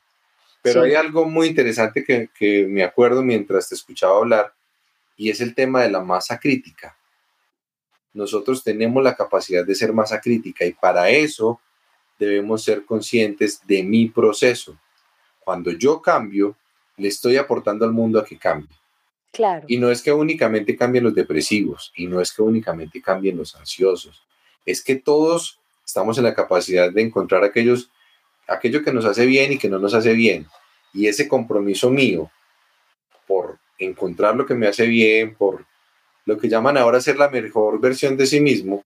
Pero hay algo muy interesante que, que me acuerdo mientras te escuchaba hablar y es el tema de la masa crítica. Nosotros tenemos la capacidad de ser masa crítica y para eso debemos ser conscientes de mi proceso. Cuando yo cambio, le estoy aportando al mundo a que cambie. Claro. Y no es que únicamente cambien los depresivos y no es que únicamente cambien los ansiosos, es que todos estamos en la capacidad de encontrar aquellos, aquello que nos hace bien y que no nos hace bien. Y ese compromiso mío por encontrar lo que me hace bien, por lo que llaman ahora ser la mejor versión de sí mismo,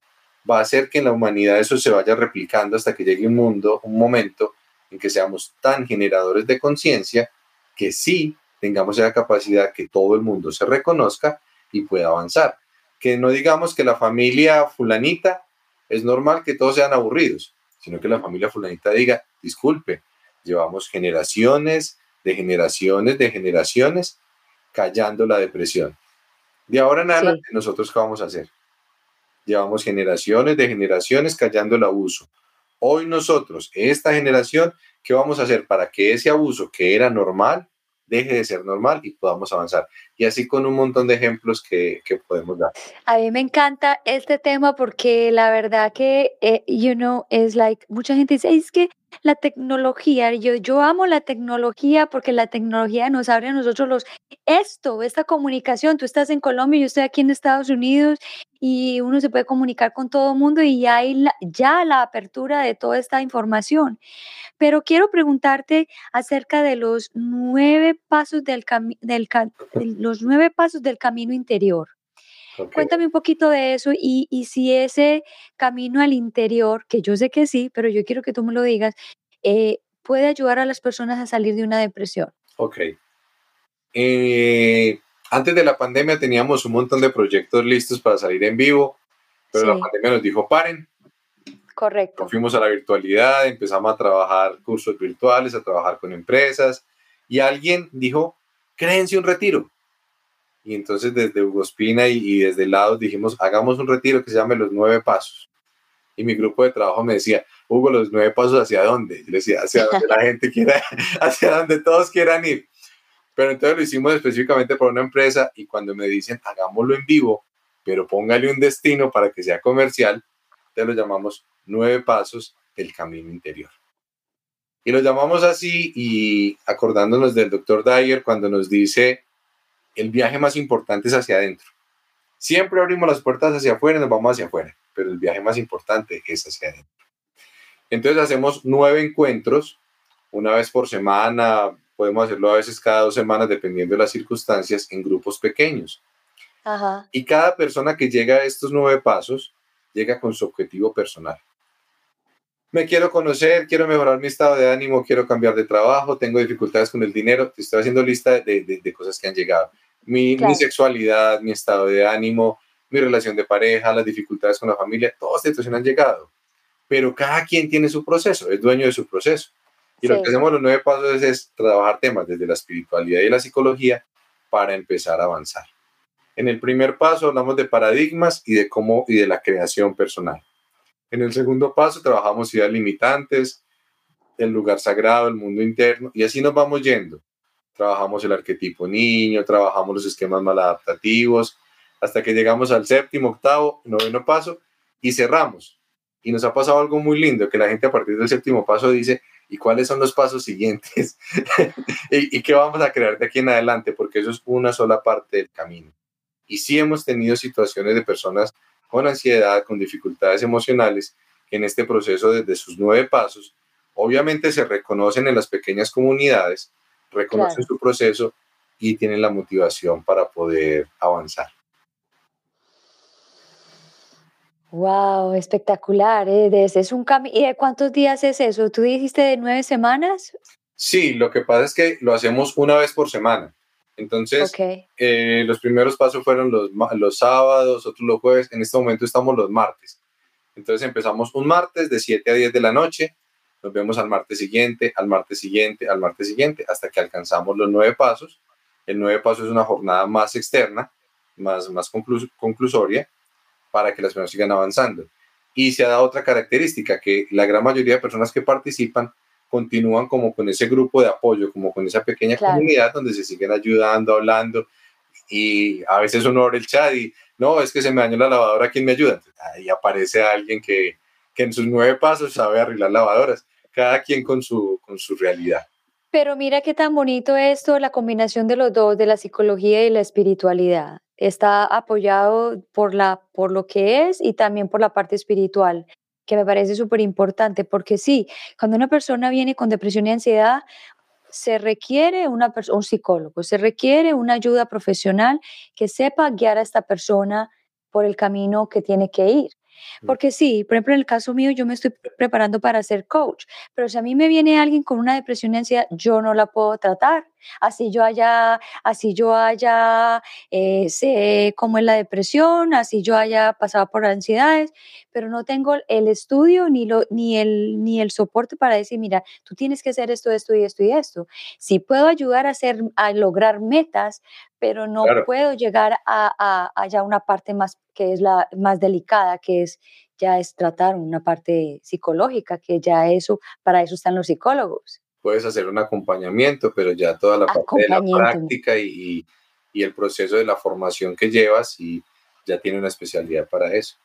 va a hacer que en la humanidad eso se vaya replicando hasta que llegue un mundo, un momento en que seamos tan generadores de conciencia que sí tengamos esa capacidad que todo el mundo se reconozca y pueda avanzar. Que no digamos que la familia fulanita es normal que todos sean aburridos, sino que la familia fulanita diga, disculpe, llevamos generaciones de generaciones de generaciones callando la depresión. De ahora en adelante, nosotros qué vamos a hacer? Llevamos generaciones de generaciones callando el abuso. Hoy nosotros, esta generación, ¿qué vamos a hacer para que ese abuso que era normal deje de ser normal y podamos avanzar. Y así con un montón de ejemplos que, que podemos dar. A mí me encanta este tema porque la verdad que, eh, you know, es like, mucha gente dice, es que la tecnología, yo, yo amo la tecnología porque la tecnología nos abre a nosotros los, esto, esta comunicación, tú estás en Colombia, yo estoy aquí en Estados Unidos y uno se puede comunicar con todo el mundo y hay ya la apertura de toda esta información. Pero quiero preguntarte acerca de los nueve pasos del, del los nueve pasos del camino interior. Cuéntame un poquito de eso y, y, si ese camino al interior, que yo sé que sí, pero yo quiero que tú me lo digas, eh, puede ayudar a las personas a salir de una depresión. Ok. Eh, Antes de la pandemia teníamos un montón de proyectos listos para salir en vivo, pero la pandemia nos dijo paren. Correcto. fuimos a la virtualidad, empezamos a trabajar cursos virtuales, a trabajar con empresas y alguien dijo, créense un retiro. Y entonces desde Hugo Espina y, y desde el lado dijimos, hagamos un retiro que se llame Los Nueve Pasos. Y mi grupo de trabajo me decía, Hugo, los nueve pasos hacia dónde? Yo le decía, hacia donde la gente quiera, hacia donde todos quieran ir. Pero entonces lo hicimos específicamente para una empresa y cuando me dicen, hagámoslo en vivo, pero póngale un destino para que sea comercial, te lo llamamos nueve pasos del camino interior. Y lo llamamos así y acordándonos del doctor Dyer cuando nos dice, el viaje más importante es hacia adentro. Siempre abrimos las puertas hacia afuera y nos vamos hacia afuera, pero el viaje más importante es hacia adentro. Entonces hacemos nueve encuentros, una vez por semana, podemos hacerlo a veces cada dos semanas, dependiendo de las circunstancias, en grupos pequeños. Y cada persona que llega a estos nueve pasos llega con su objetivo personal. Me quiero conocer, quiero mejorar mi estado de ánimo, quiero cambiar de trabajo, tengo dificultades con el dinero, te estoy haciendo lista de, cosas que han llegado. Mi, mi, sexualidad, mi estado de ánimo, mi relación de pareja, las dificultades con la familia, todas estas han llegado. Pero cada quien tiene su proceso, es dueño de su proceso. Y lo que hacemos los nueve pasos es, trabajar temas desde la espiritualidad y la psicología para empezar a avanzar. En el primer paso hablamos de paradigmas y de cómo y de la creación personal. En el segundo paso trabajamos ideas limitantes, el lugar sagrado, el mundo interno y así nos vamos yendo. Trabajamos el arquetipo niño, trabajamos los esquemas maladaptativos, hasta que llegamos al séptimo, octavo, noveno paso y cerramos. Y nos ha pasado algo muy lindo, que la gente a partir del séptimo paso dice, y cuáles son los pasos siguientes ¿Y, qué vamos a crear de aquí en adelante, porque eso es una sola parte del camino. Y sí hemos tenido situaciones de personas con ansiedad, con dificultades emocionales, que en este proceso desde sus nueve pasos, obviamente se reconocen en las pequeñas comunidades, reconocen su proceso y tienen la motivación para poder avanzar. Wow, espectacular. ¿eh? Es un ¿Y de cuántos días es eso? ¿Tú dijiste de nueve semanas? Sí, lo que pasa es que lo hacemos una vez por semana. Entonces, eh, los primeros pasos fueron los, los sábados, otros los jueves. En este momento estamos los martes. Entonces empezamos un martes de 7 a 10 de la noche. Nos vemos al martes siguiente, al martes siguiente, al martes siguiente, hasta que alcanzamos los nueve pasos. El nueve pasos es una jornada más externa, más, más conclusoria para que las personas sigan avanzando. Y se ha dado otra característica, que la gran mayoría de personas que participan continúan como con ese grupo de apoyo, como con esa pequeña comunidad donde se siguen ayudando, hablando, y a veces uno abre el chat y, no, es que se me dañó la lavadora, ¿quién me ayuda? ahí aparece alguien que, que en sus nueve pasos sabe arreglar lavadoras, cada quien con su, con su realidad. Pero mira qué tan bonito esto, la combinación de los dos, de la psicología y la espiritualidad está apoyado por, la, por lo que es y también por la parte espiritual, que me parece súper importante, porque sí, cuando una persona viene con depresión y ansiedad, se requiere una un psicólogo, se requiere una ayuda profesional que sepa guiar a esta persona por el camino que tiene que ir. Mm. Porque sí, por ejemplo, en el caso mío, yo me estoy preparando para ser coach, pero si a mí me viene alguien con una depresión y ansiedad, yo no la puedo tratar. Así yo haya, así yo haya, eh, sé cómo es la depresión, así yo haya pasado por ansiedades, pero no tengo el estudio ni, lo, ni, el, ni el soporte para decir, mira, tú tienes que hacer esto, esto y esto y esto. Sí puedo ayudar a, hacer, a lograr metas, pero no puedo llegar a, a, ya una parte más que es la más delicada, que es ya es tratar una parte psicológica, que ya eso, para eso están los psicólogos. Puedes hacer un acompañamiento, pero ya toda la parte de la práctica y, y, el proceso de la formación que llevas y ya tiene una especialidad para eso.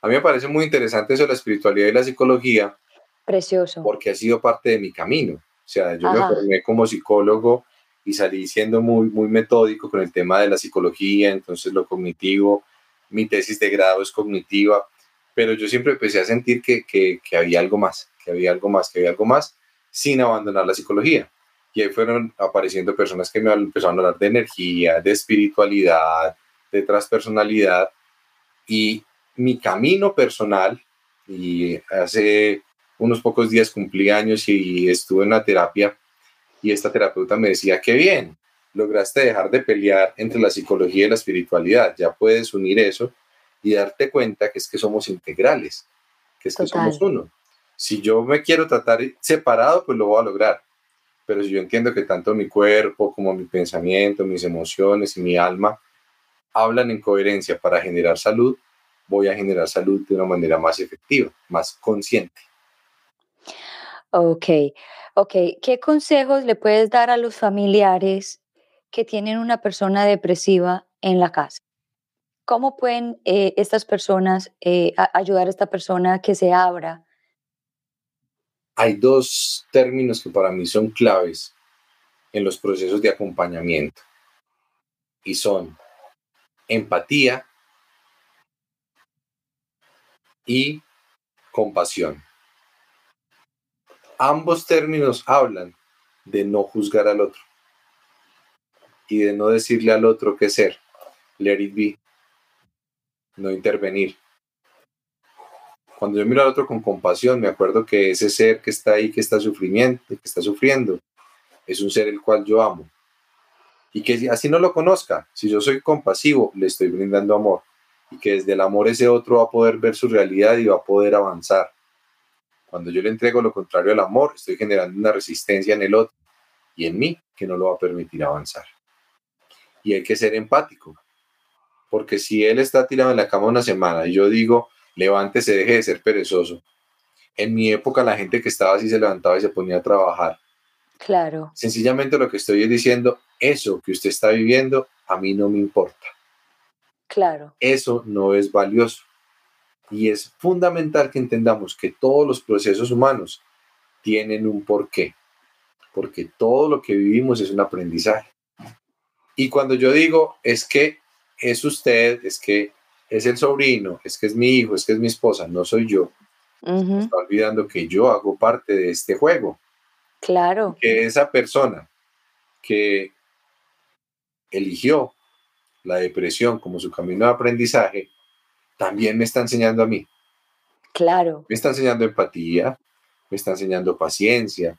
A mí me parece muy interesante eso de la espiritualidad y la psicología. Precioso. Porque ha sido parte de mi camino. O sea, yo me formé como psicólogo y salí siendo muy, muy metódico con el tema de la psicología, entonces lo cognitivo, mi tesis de grado es cognitiva, pero yo siempre empecé a sentir que, que, que había algo más, que había algo más, que había algo más, sin abandonar la psicología. Y ahí fueron apareciendo personas que me empezaron a hablar de energía, de espiritualidad, de transpersonalidad. Y mi camino personal, y hace unos pocos días cumplí años y estuve en una terapia y esta terapeuta me decía, qué bien, lograste dejar de pelear entre la psicología y la espiritualidad. Ya puedes unir eso y darte cuenta que es que somos integrales, que es que somos uno. Si yo me quiero tratar separado, pues lo voy a lograr. Pero si yo entiendo que tanto mi cuerpo como mi pensamiento, mis emociones y mi alma hablan en coherencia para generar salud, voy a generar salud de una manera más efectiva, más consciente. Ok, ok. ¿Qué consejos le puedes dar a los familiares que tienen una persona depresiva en la casa? ¿Cómo pueden eh, estas personas eh, ayudar a esta persona que se abra? Hay dos términos que para mí son claves en los procesos de acompañamiento y son empatía y compasión. Ambos términos hablan de no juzgar al otro y de no decirle al otro qué ser, let it be, no intervenir. Cuando yo miro al otro con compasión, me acuerdo que ese ser que está ahí, que está sufriendo, que está sufriendo, es un ser el cual yo amo. Y que así no lo conozca, si yo soy compasivo, le estoy brindando amor. Y que desde el amor ese otro va a poder ver su realidad y va a poder avanzar. Cuando yo le entrego lo contrario al amor, estoy generando una resistencia en el otro y en mí que no lo va a permitir avanzar y hay que ser empático. Porque si él está tirado en la cama una semana y yo digo, levántese, deje de ser perezoso. En mi época la gente que estaba así se levantaba y se ponía a trabajar. Claro. Sencillamente lo que estoy diciendo, eso que usted está viviendo, a mí no me importa. Claro. Eso no es valioso. Y es fundamental que entendamos que todos los procesos humanos tienen un porqué. Porque todo lo que vivimos es un aprendizaje. Y cuando yo digo, es que es usted, es que es el sobrino, es que es mi hijo, es que es mi esposa, no soy yo, está olvidando que yo hago parte de este juego. Claro. Que esa persona que eligió la depresión como su camino de aprendizaje, también me está enseñando a mí. Claro. Me está enseñando empatía, me está enseñando paciencia,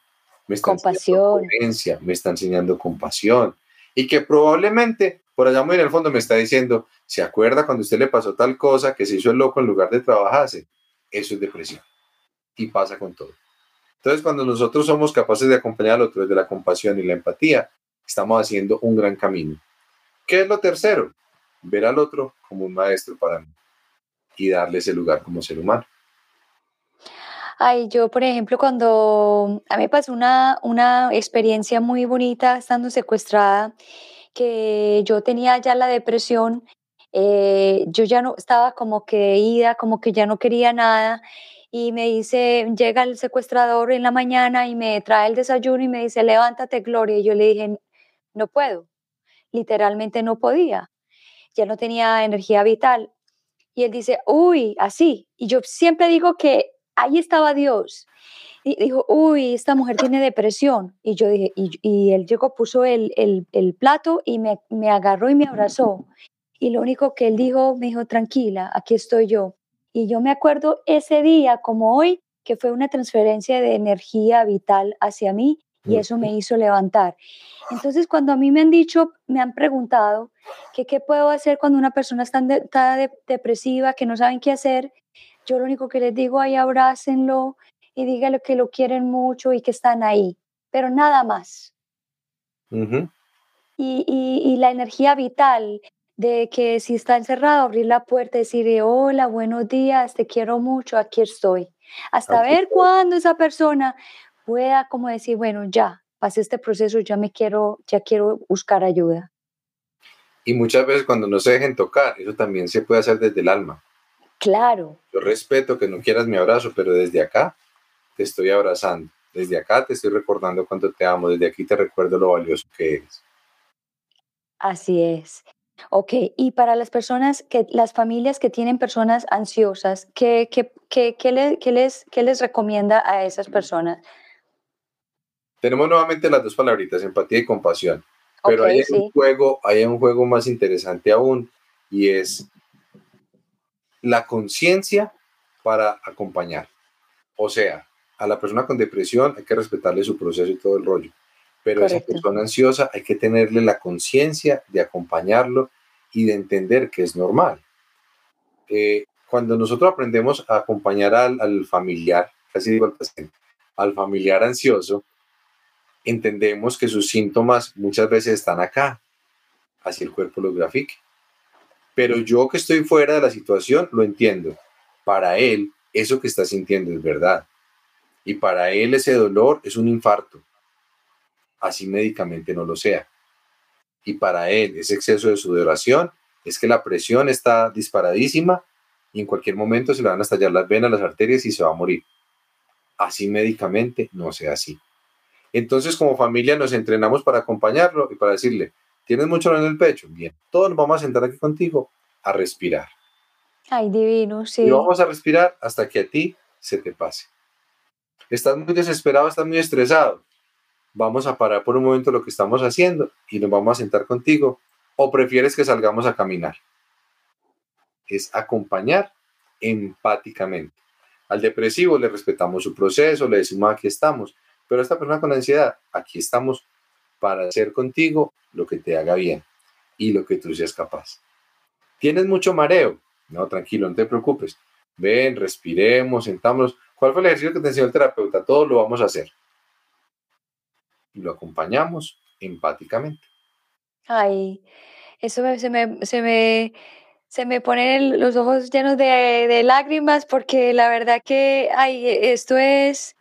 me está compasión. enseñando me está enseñando compasión, y que probablemente por allá muy en el fondo me está diciendo, ¿se acuerda cuando usted le pasó tal cosa que se hizo el loco en lugar de trabajarse? Eso es depresión. Y pasa con todo. Entonces, cuando nosotros somos capaces de acompañar al otro desde la compasión y la empatía, estamos haciendo un gran camino. ¿Qué es lo tercero? Ver al otro como un maestro para mí y darle ese lugar como ser humano. Ay, yo, por ejemplo, cuando a mí pasó una, una experiencia muy bonita estando secuestrada, que yo tenía ya la depresión, eh, yo ya no estaba como que ida, como que ya no quería nada. Y me dice, llega el secuestrador en la mañana y me trae el desayuno y me dice, levántate, Gloria. Y yo le dije, no puedo. Literalmente no podía. Ya no tenía energía vital. Y él dice, uy, así. Y yo siempre digo que ahí estaba Dios. Y dijo, uy, esta mujer tiene depresión. Y yo dije, y, él llegó, puso el, el, plato y me, me, agarró y me abrazó. Y lo único que él dijo, me dijo, tranquila, aquí estoy yo. Y yo me acuerdo ese día, como hoy, que fue una transferencia de energía vital hacia mí y eso me hizo levantar. Entonces, cuando a mí me han dicho, me han preguntado que qué puedo hacer cuando una persona está, está depresiva, que no saben qué hacer, yo lo único que les digo ahí abrácenlo y díganle que lo quieren mucho y que están ahí, pero nada más. y, la energía vital de que si está encerrado, abrir la puerta y decirle, hola, buenos días, te quiero mucho, aquí estoy. Hasta ver cuándo esa persona pueda como decir, bueno, ya, pasé este proceso, ya me quiero, ya quiero buscar ayuda. Y muchas veces cuando no se dejen tocar, eso también se puede hacer desde el alma. Claro. Yo respeto que no quieras mi abrazo, pero desde acá te estoy abrazando. Desde acá te estoy recordando cuánto te amo. Desde aquí te recuerdo lo valioso que eres. Así es. Ok, y para las personas, que las familias que tienen personas ansiosas, ¿qué, qué, qué, qué les, qué les recomienda a esas personas? Tenemos nuevamente las dos palabritas, empatía y compasión. Pero hay, un juego, hay un juego más interesante aún y es la conciencia para acompañar. O sea, a la persona con depresión hay que respetarle su proceso y todo el rollo, pero a esa persona ansiosa hay que tenerle la conciencia de acompañarlo y de entender que es normal. Eh, cuando nosotros aprendemos a acompañar al, al familiar, casi digo al paciente, al familiar ansioso, entendemos que sus síntomas muchas veces están acá, así el cuerpo lo grafique. Pero yo que estoy fuera de la situación lo entiendo. Para él, eso que está sintiendo es verdad. Y para él ese dolor es un infarto, así médicamente no lo sea. Y para él ese exceso de sudoración es que la presión está disparadísima y en cualquier momento se le van a estallar las venas, las arterias y se va a morir. Así médicamente no sea así. Entonces, como familia, nos entrenamos para acompañarlo y para decirle, ¿tienes mucho dolor en el pecho? Bien, todos nos vamos a sentar aquí contigo a respirar. Ay, divino, sí. Y vamos a respirar hasta que a ti se te pase. Estás muy desesperado, estás muy estresado. Vamos a parar por un momento lo que estamos haciendo y nos vamos a sentar contigo. ¿O prefieres que salgamos a caminar? Es acompañar empáticamente. Al depresivo le respetamos su proceso, le decimos aquí estamos pero esta persona con ansiedad, aquí estamos para hacer contigo lo que te haga bien y lo que tú seas capaz. ¿Tienes mucho mareo? No, tranquilo, no te preocupes. Ven, respiremos, sentamos. ¿Cuál fue el ejercicio que te enseñó el terapeuta? Todo lo vamos a hacer. Y lo acompañamos empáticamente. Ay, eso se me, se me, se me ponen los ojos llenos de, de lágrimas porque la verdad que, ay, esto es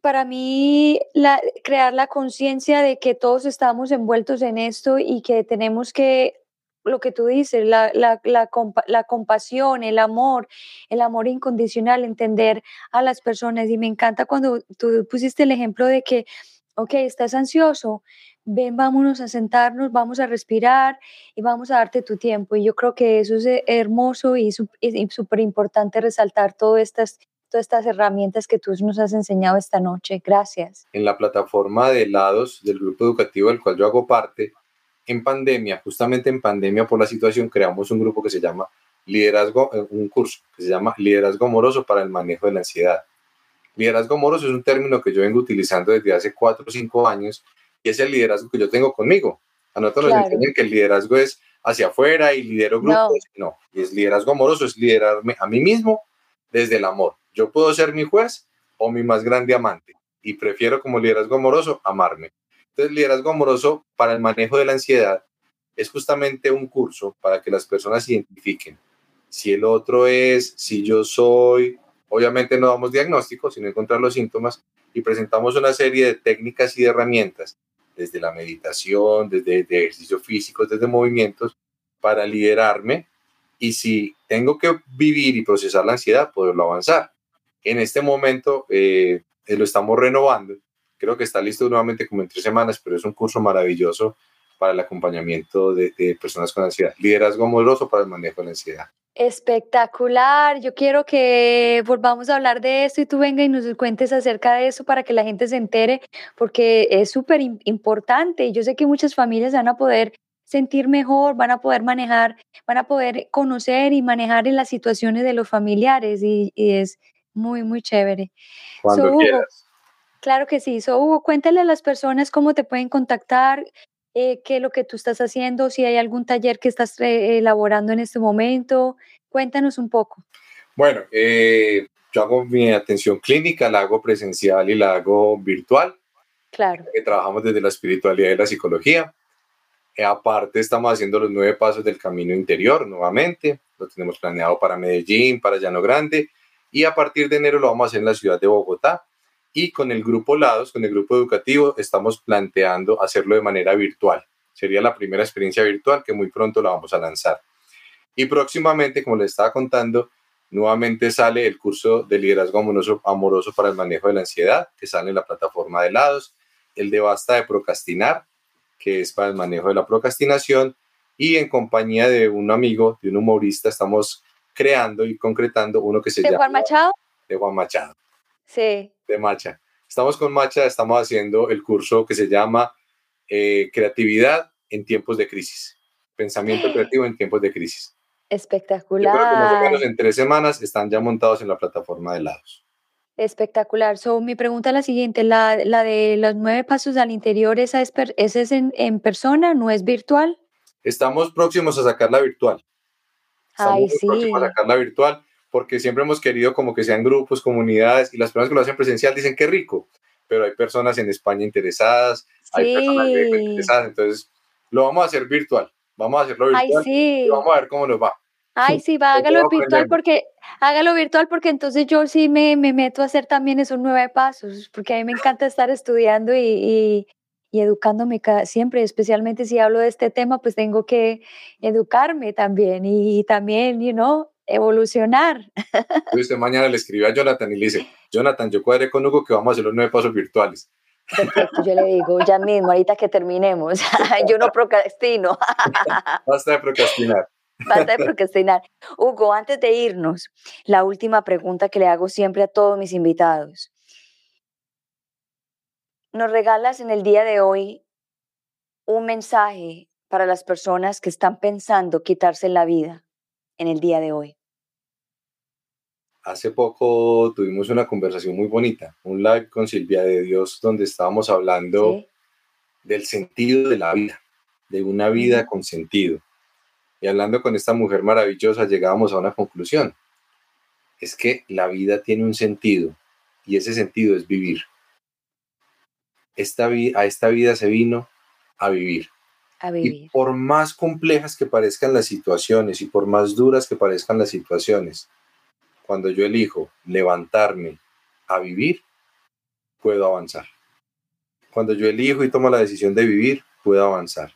para mí la, crear la conciencia de que todos estamos envueltos en esto y que tenemos que, lo que tú dices, la, la, la, compasión, el amor, el amor incondicional, entender a las personas. Y me encanta cuando tú pusiste el ejemplo de que, ok, estás ansioso, ven, vámonos a sentarnos, vamos a respirar y vamos a darte tu tiempo. Y yo creo que eso es hermoso y súper importante resaltar todas estas todas estas herramientas que tú nos has enseñado esta noche. Gracias. En la plataforma de helados del grupo educativo del cual yo hago parte, en pandemia, justamente en pandemia por la situación, creamos un grupo que se llama Liderazgo, eh, un curso que se llama Liderazgo Amoroso para el Manejo de la Ansiedad. Liderazgo amoroso es un término que yo vengo utilizando desde hace cuatro o cinco años y es el liderazgo que yo tengo conmigo. A nosotros nos enseñan que el liderazgo es hacia afuera y lidero grupos. No. no, y es liderazgo amoroso, es liderarme a mí mismo desde el amor. Yo puedo ser mi juez o mi más grande amante y prefiero como liderazgo amoroso amarme. Entonces, liderazgo amoroso para el manejo de la ansiedad es justamente un curso para que las personas identifiquen si el otro es, si yo soy, obviamente no damos diagnóstico, sino encontrar los síntomas y presentamos una serie de técnicas y de herramientas, desde la meditación, desde, desde ejercicios físicos, desde movimientos, para liderarme y si tengo que vivir y procesar la ansiedad, poderlo avanzar. En este momento eh, eh, lo estamos renovando. Creo que está listo nuevamente como en tres semanas, pero es un curso maravilloso para el acompañamiento de, personas con ansiedad. Liderazgo amoroso para el manejo de la ansiedad. Espectacular. Yo quiero que volvamos a hablar de esto y tú venga y nos cuentes acerca de eso para que la gente se entere, porque es súper importante. Y yo sé que muchas familias van a poder sentir mejor, van a poder manejar, van a poder conocer y manejar en las situaciones de los familiares y, y es muy, muy chévere. Cuando quieras. Claro que sí. So, Hugo, cuéntale a las personas cómo te pueden contactar, eh, qué es lo que tú estás haciendo, si hay algún taller que estás eh, elaborando en este momento. Cuéntanos un poco. Bueno, eh, yo hago mi atención clínica, la hago presencial y la hago virtual. Claro. trabajamos desde la espiritualidad y la psicología. aparte, estamos haciendo los nueve pasos del camino interior nuevamente. Lo tenemos planeado para Medellín, para Llano Grande y a partir de enero lo vamos a hacer en la ciudad de Bogotá. Y con el grupo Lados, con el grupo educativo, estamos planteando hacerlo de manera virtual. Sería la primera experiencia virtual que muy pronto la vamos a lanzar. Y próximamente, como les estaba contando, nuevamente sale el curso de liderazgo amoroso, amoroso para el manejo de la ansiedad, que sale en la plataforma de Lados, el de basta de procrastinar, que es para el manejo de la procrastinación, y en compañía de un amigo, de un humorista, estamos creando y concretando uno que se llama... ¿De Juan Machado? De Juan Machado. Sí. De Macha. Estamos con Macha, estamos haciendo el curso que se llama eh, Creatividad en tiempos de crisis. Pensamiento creativo en tiempos de crisis. Espectacular. en tres semanas están ya montados en la plataforma de lados. Espectacular. So, mi pregunta es la siguiente, la, la de los nueve pasos al interior, ¿esa es, esa es en, en, persona, no es virtual? Estamos próximos a sacarla virtual. Estamos Ay, sí. próximos a sacarla virtual porque siempre hemos querido como que sean grupos, comunidades, y las personas que lo hacen presencial dicen que rico, pero hay personas en España interesadas, hay personas interesadas, entonces lo vamos a hacer virtual, vamos a hacerlo virtual Ay, sí. y vamos a ver cómo nos va. Ay, sí, va, hágalo virtual porque, hágalo virtual porque entonces yo sí me, me, meto a hacer también esos nueve pasos, porque a mí me encanta estar estudiando y, y, y educándome siempre, especialmente si hablo de este tema, pues tengo que educarme también y, también, you know, evolucionar. Y usted mañana le escribe a Jonathan y le dice, Jonathan, yo cuadré con Hugo que vamos a hacer los nueve pasos virtuales. Perfecto, yo le digo, ya mismo, ahorita que terminemos, yo no procrastino. Basta de procrastinar. Basta de procrastinar. Hugo, antes de irnos, la última pregunta que le hago siempre a todos mis invitados. ¿Nos regalas en el día de hoy un mensaje para las personas que están pensando quitarse la vida en el día de hoy? Hace poco tuvimos una conversación muy bonita, un live con Silvia de Dios, donde estábamos hablando ¿Sí? del sentido de la vida, de una vida con sentido. Y hablando con esta mujer maravillosa, llegábamos a una conclusión. Es que la vida tiene un sentido y ese sentido es vivir. Esta a esta vida se vino a vivir. A vivir. Y por más complejas que parezcan las situaciones y por más duras que parezcan las situaciones, cuando yo elijo levantarme a vivir, puedo avanzar. Cuando yo elijo y tomo la decisión de vivir, puedo avanzar.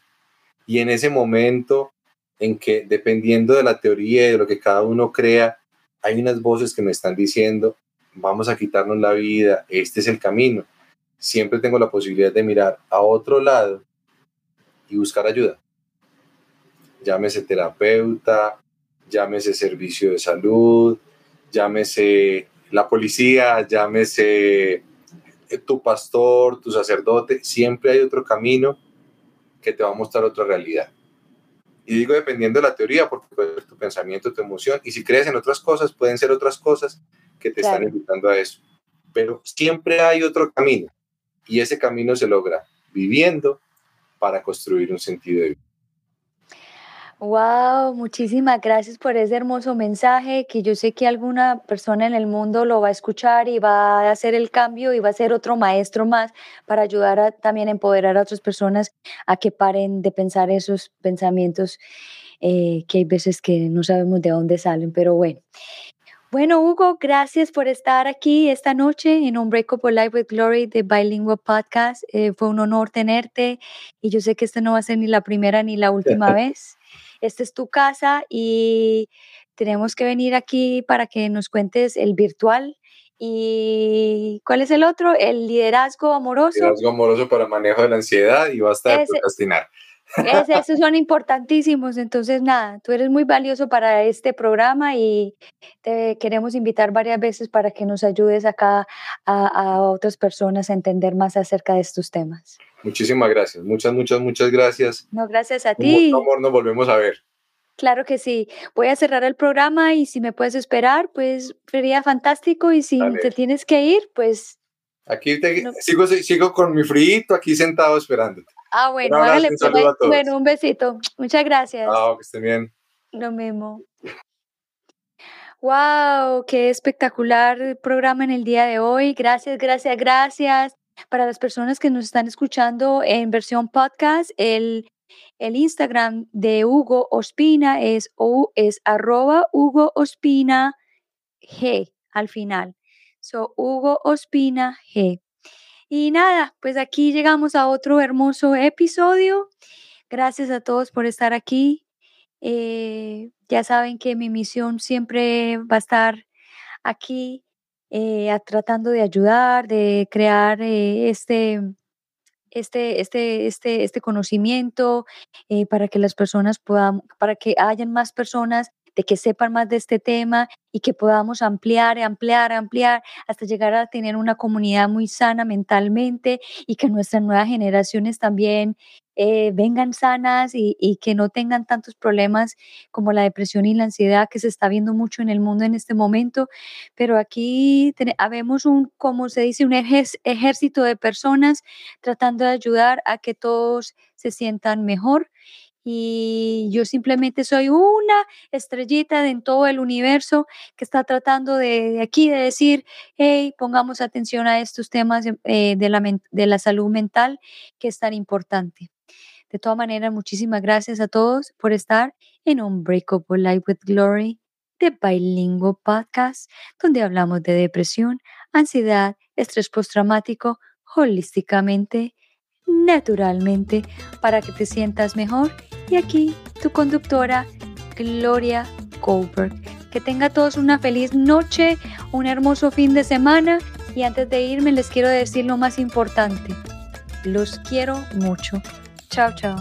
Y en ese momento en que, dependiendo de la teoría y de lo que cada uno crea, hay unas voces que me están diciendo, vamos a quitarnos la vida, este es el camino. Siempre tengo la posibilidad de mirar a otro lado y buscar ayuda. Llámese terapeuta, llámese servicio de salud, llámese la policía, llámese tu pastor, tu sacerdote, siempre hay otro camino que te va a mostrar otra realidad. Y digo dependiendo de la teoría, porque puede ser tu pensamiento, tu emoción, y si crees en otras cosas, pueden ser otras cosas que te claro. están invitando a eso. Pero siempre hay otro camino, y ese camino se logra viviendo para construir un sentido de vida. Wow, muchísimas gracias por ese hermoso mensaje que yo sé que alguna persona en el mundo lo va a escuchar y va a hacer el cambio y va a ser otro maestro más para ayudar a también empoderar a otras personas a que paren de pensar esos pensamientos eh, que hay veces que no sabemos de dónde salen, pero bueno. Bueno, Hugo, gracias por estar aquí esta noche en Unbreakable Life with Glory de Bilingual Podcast. Eh, fue un honor tenerte y yo sé que esta no va a ser ni la primera ni la última vez esta es tu casa y tenemos que venir aquí para que nos cuentes el virtual. ¿Y cuál es el otro? El liderazgo amoroso. Liderazgo amoroso para manejo de la ansiedad y basta de procrastinar. Ese, esos son importantísimos. Entonces, nada, tú eres muy valioso para este programa y te queremos invitar varias veces para que nos ayudes acá a, a otras personas a entender más acerca de estos temas. Muchísimas gracias, muchas, muchas, muchas gracias. No, gracias a ti. Con amor, nos volvemos a ver. Claro que sí. Voy a cerrar el programa y si me puedes esperar, pues sería fantástico. Y si te tienes que ir, pues. Aquí te, no. sigo, sigo con mi frito aquí sentado esperándote. Ah, bueno, un hágale, un pues, bueno, un besito. Muchas gracias. Chao, que estén bien. Lo mismo. Wow, qué espectacular programa en el día de hoy. Gracias, gracias, gracias. Para las personas que nos están escuchando en versión podcast, el, el Instagram de Hugo Ospina es, o, es arroba Hugo Ospina G al final. So, Hugo Ospina G. Y nada, pues aquí llegamos a otro hermoso episodio. Gracias a todos por estar aquí. Eh, ya saben que mi misión siempre va a estar aquí eh, tratando de ayudar, de crear eh, este, este, este, este, este conocimiento eh, para que las personas puedan, para que hayan más personas de que sepan más de este tema y que podamos ampliar, ampliar, ampliar hasta llegar a tener una comunidad muy sana mentalmente y que nuestras nuevas generaciones también eh, vengan sanas y, que no tengan tantos problemas como la depresión y la ansiedad que se está viendo mucho en el mundo en este momento. Pero aquí habemos un, como se dice, un ejército de personas tratando de ayudar a que todos se sientan mejor y yo simplemente soy una estrellita en todo el universo que está tratando de, aquí de decir, hey, pongamos atención a estos temas eh, de, la, de la salud mental que es tan importante. De todas maneras, muchísimas gracias a todos por estar en Unbreakable Life with Glory de Bilingual Podcast, donde hablamos de depresión, ansiedad, estrés postraumático, holísticamente, naturalmente, para que te sientas mejor. Y aquí tu conductora, Gloria Goldberg. Que tenga todos una feliz noche, un hermoso fin de semana. Y antes de irme les quiero decir lo más importante. Los quiero mucho. Chao, chao.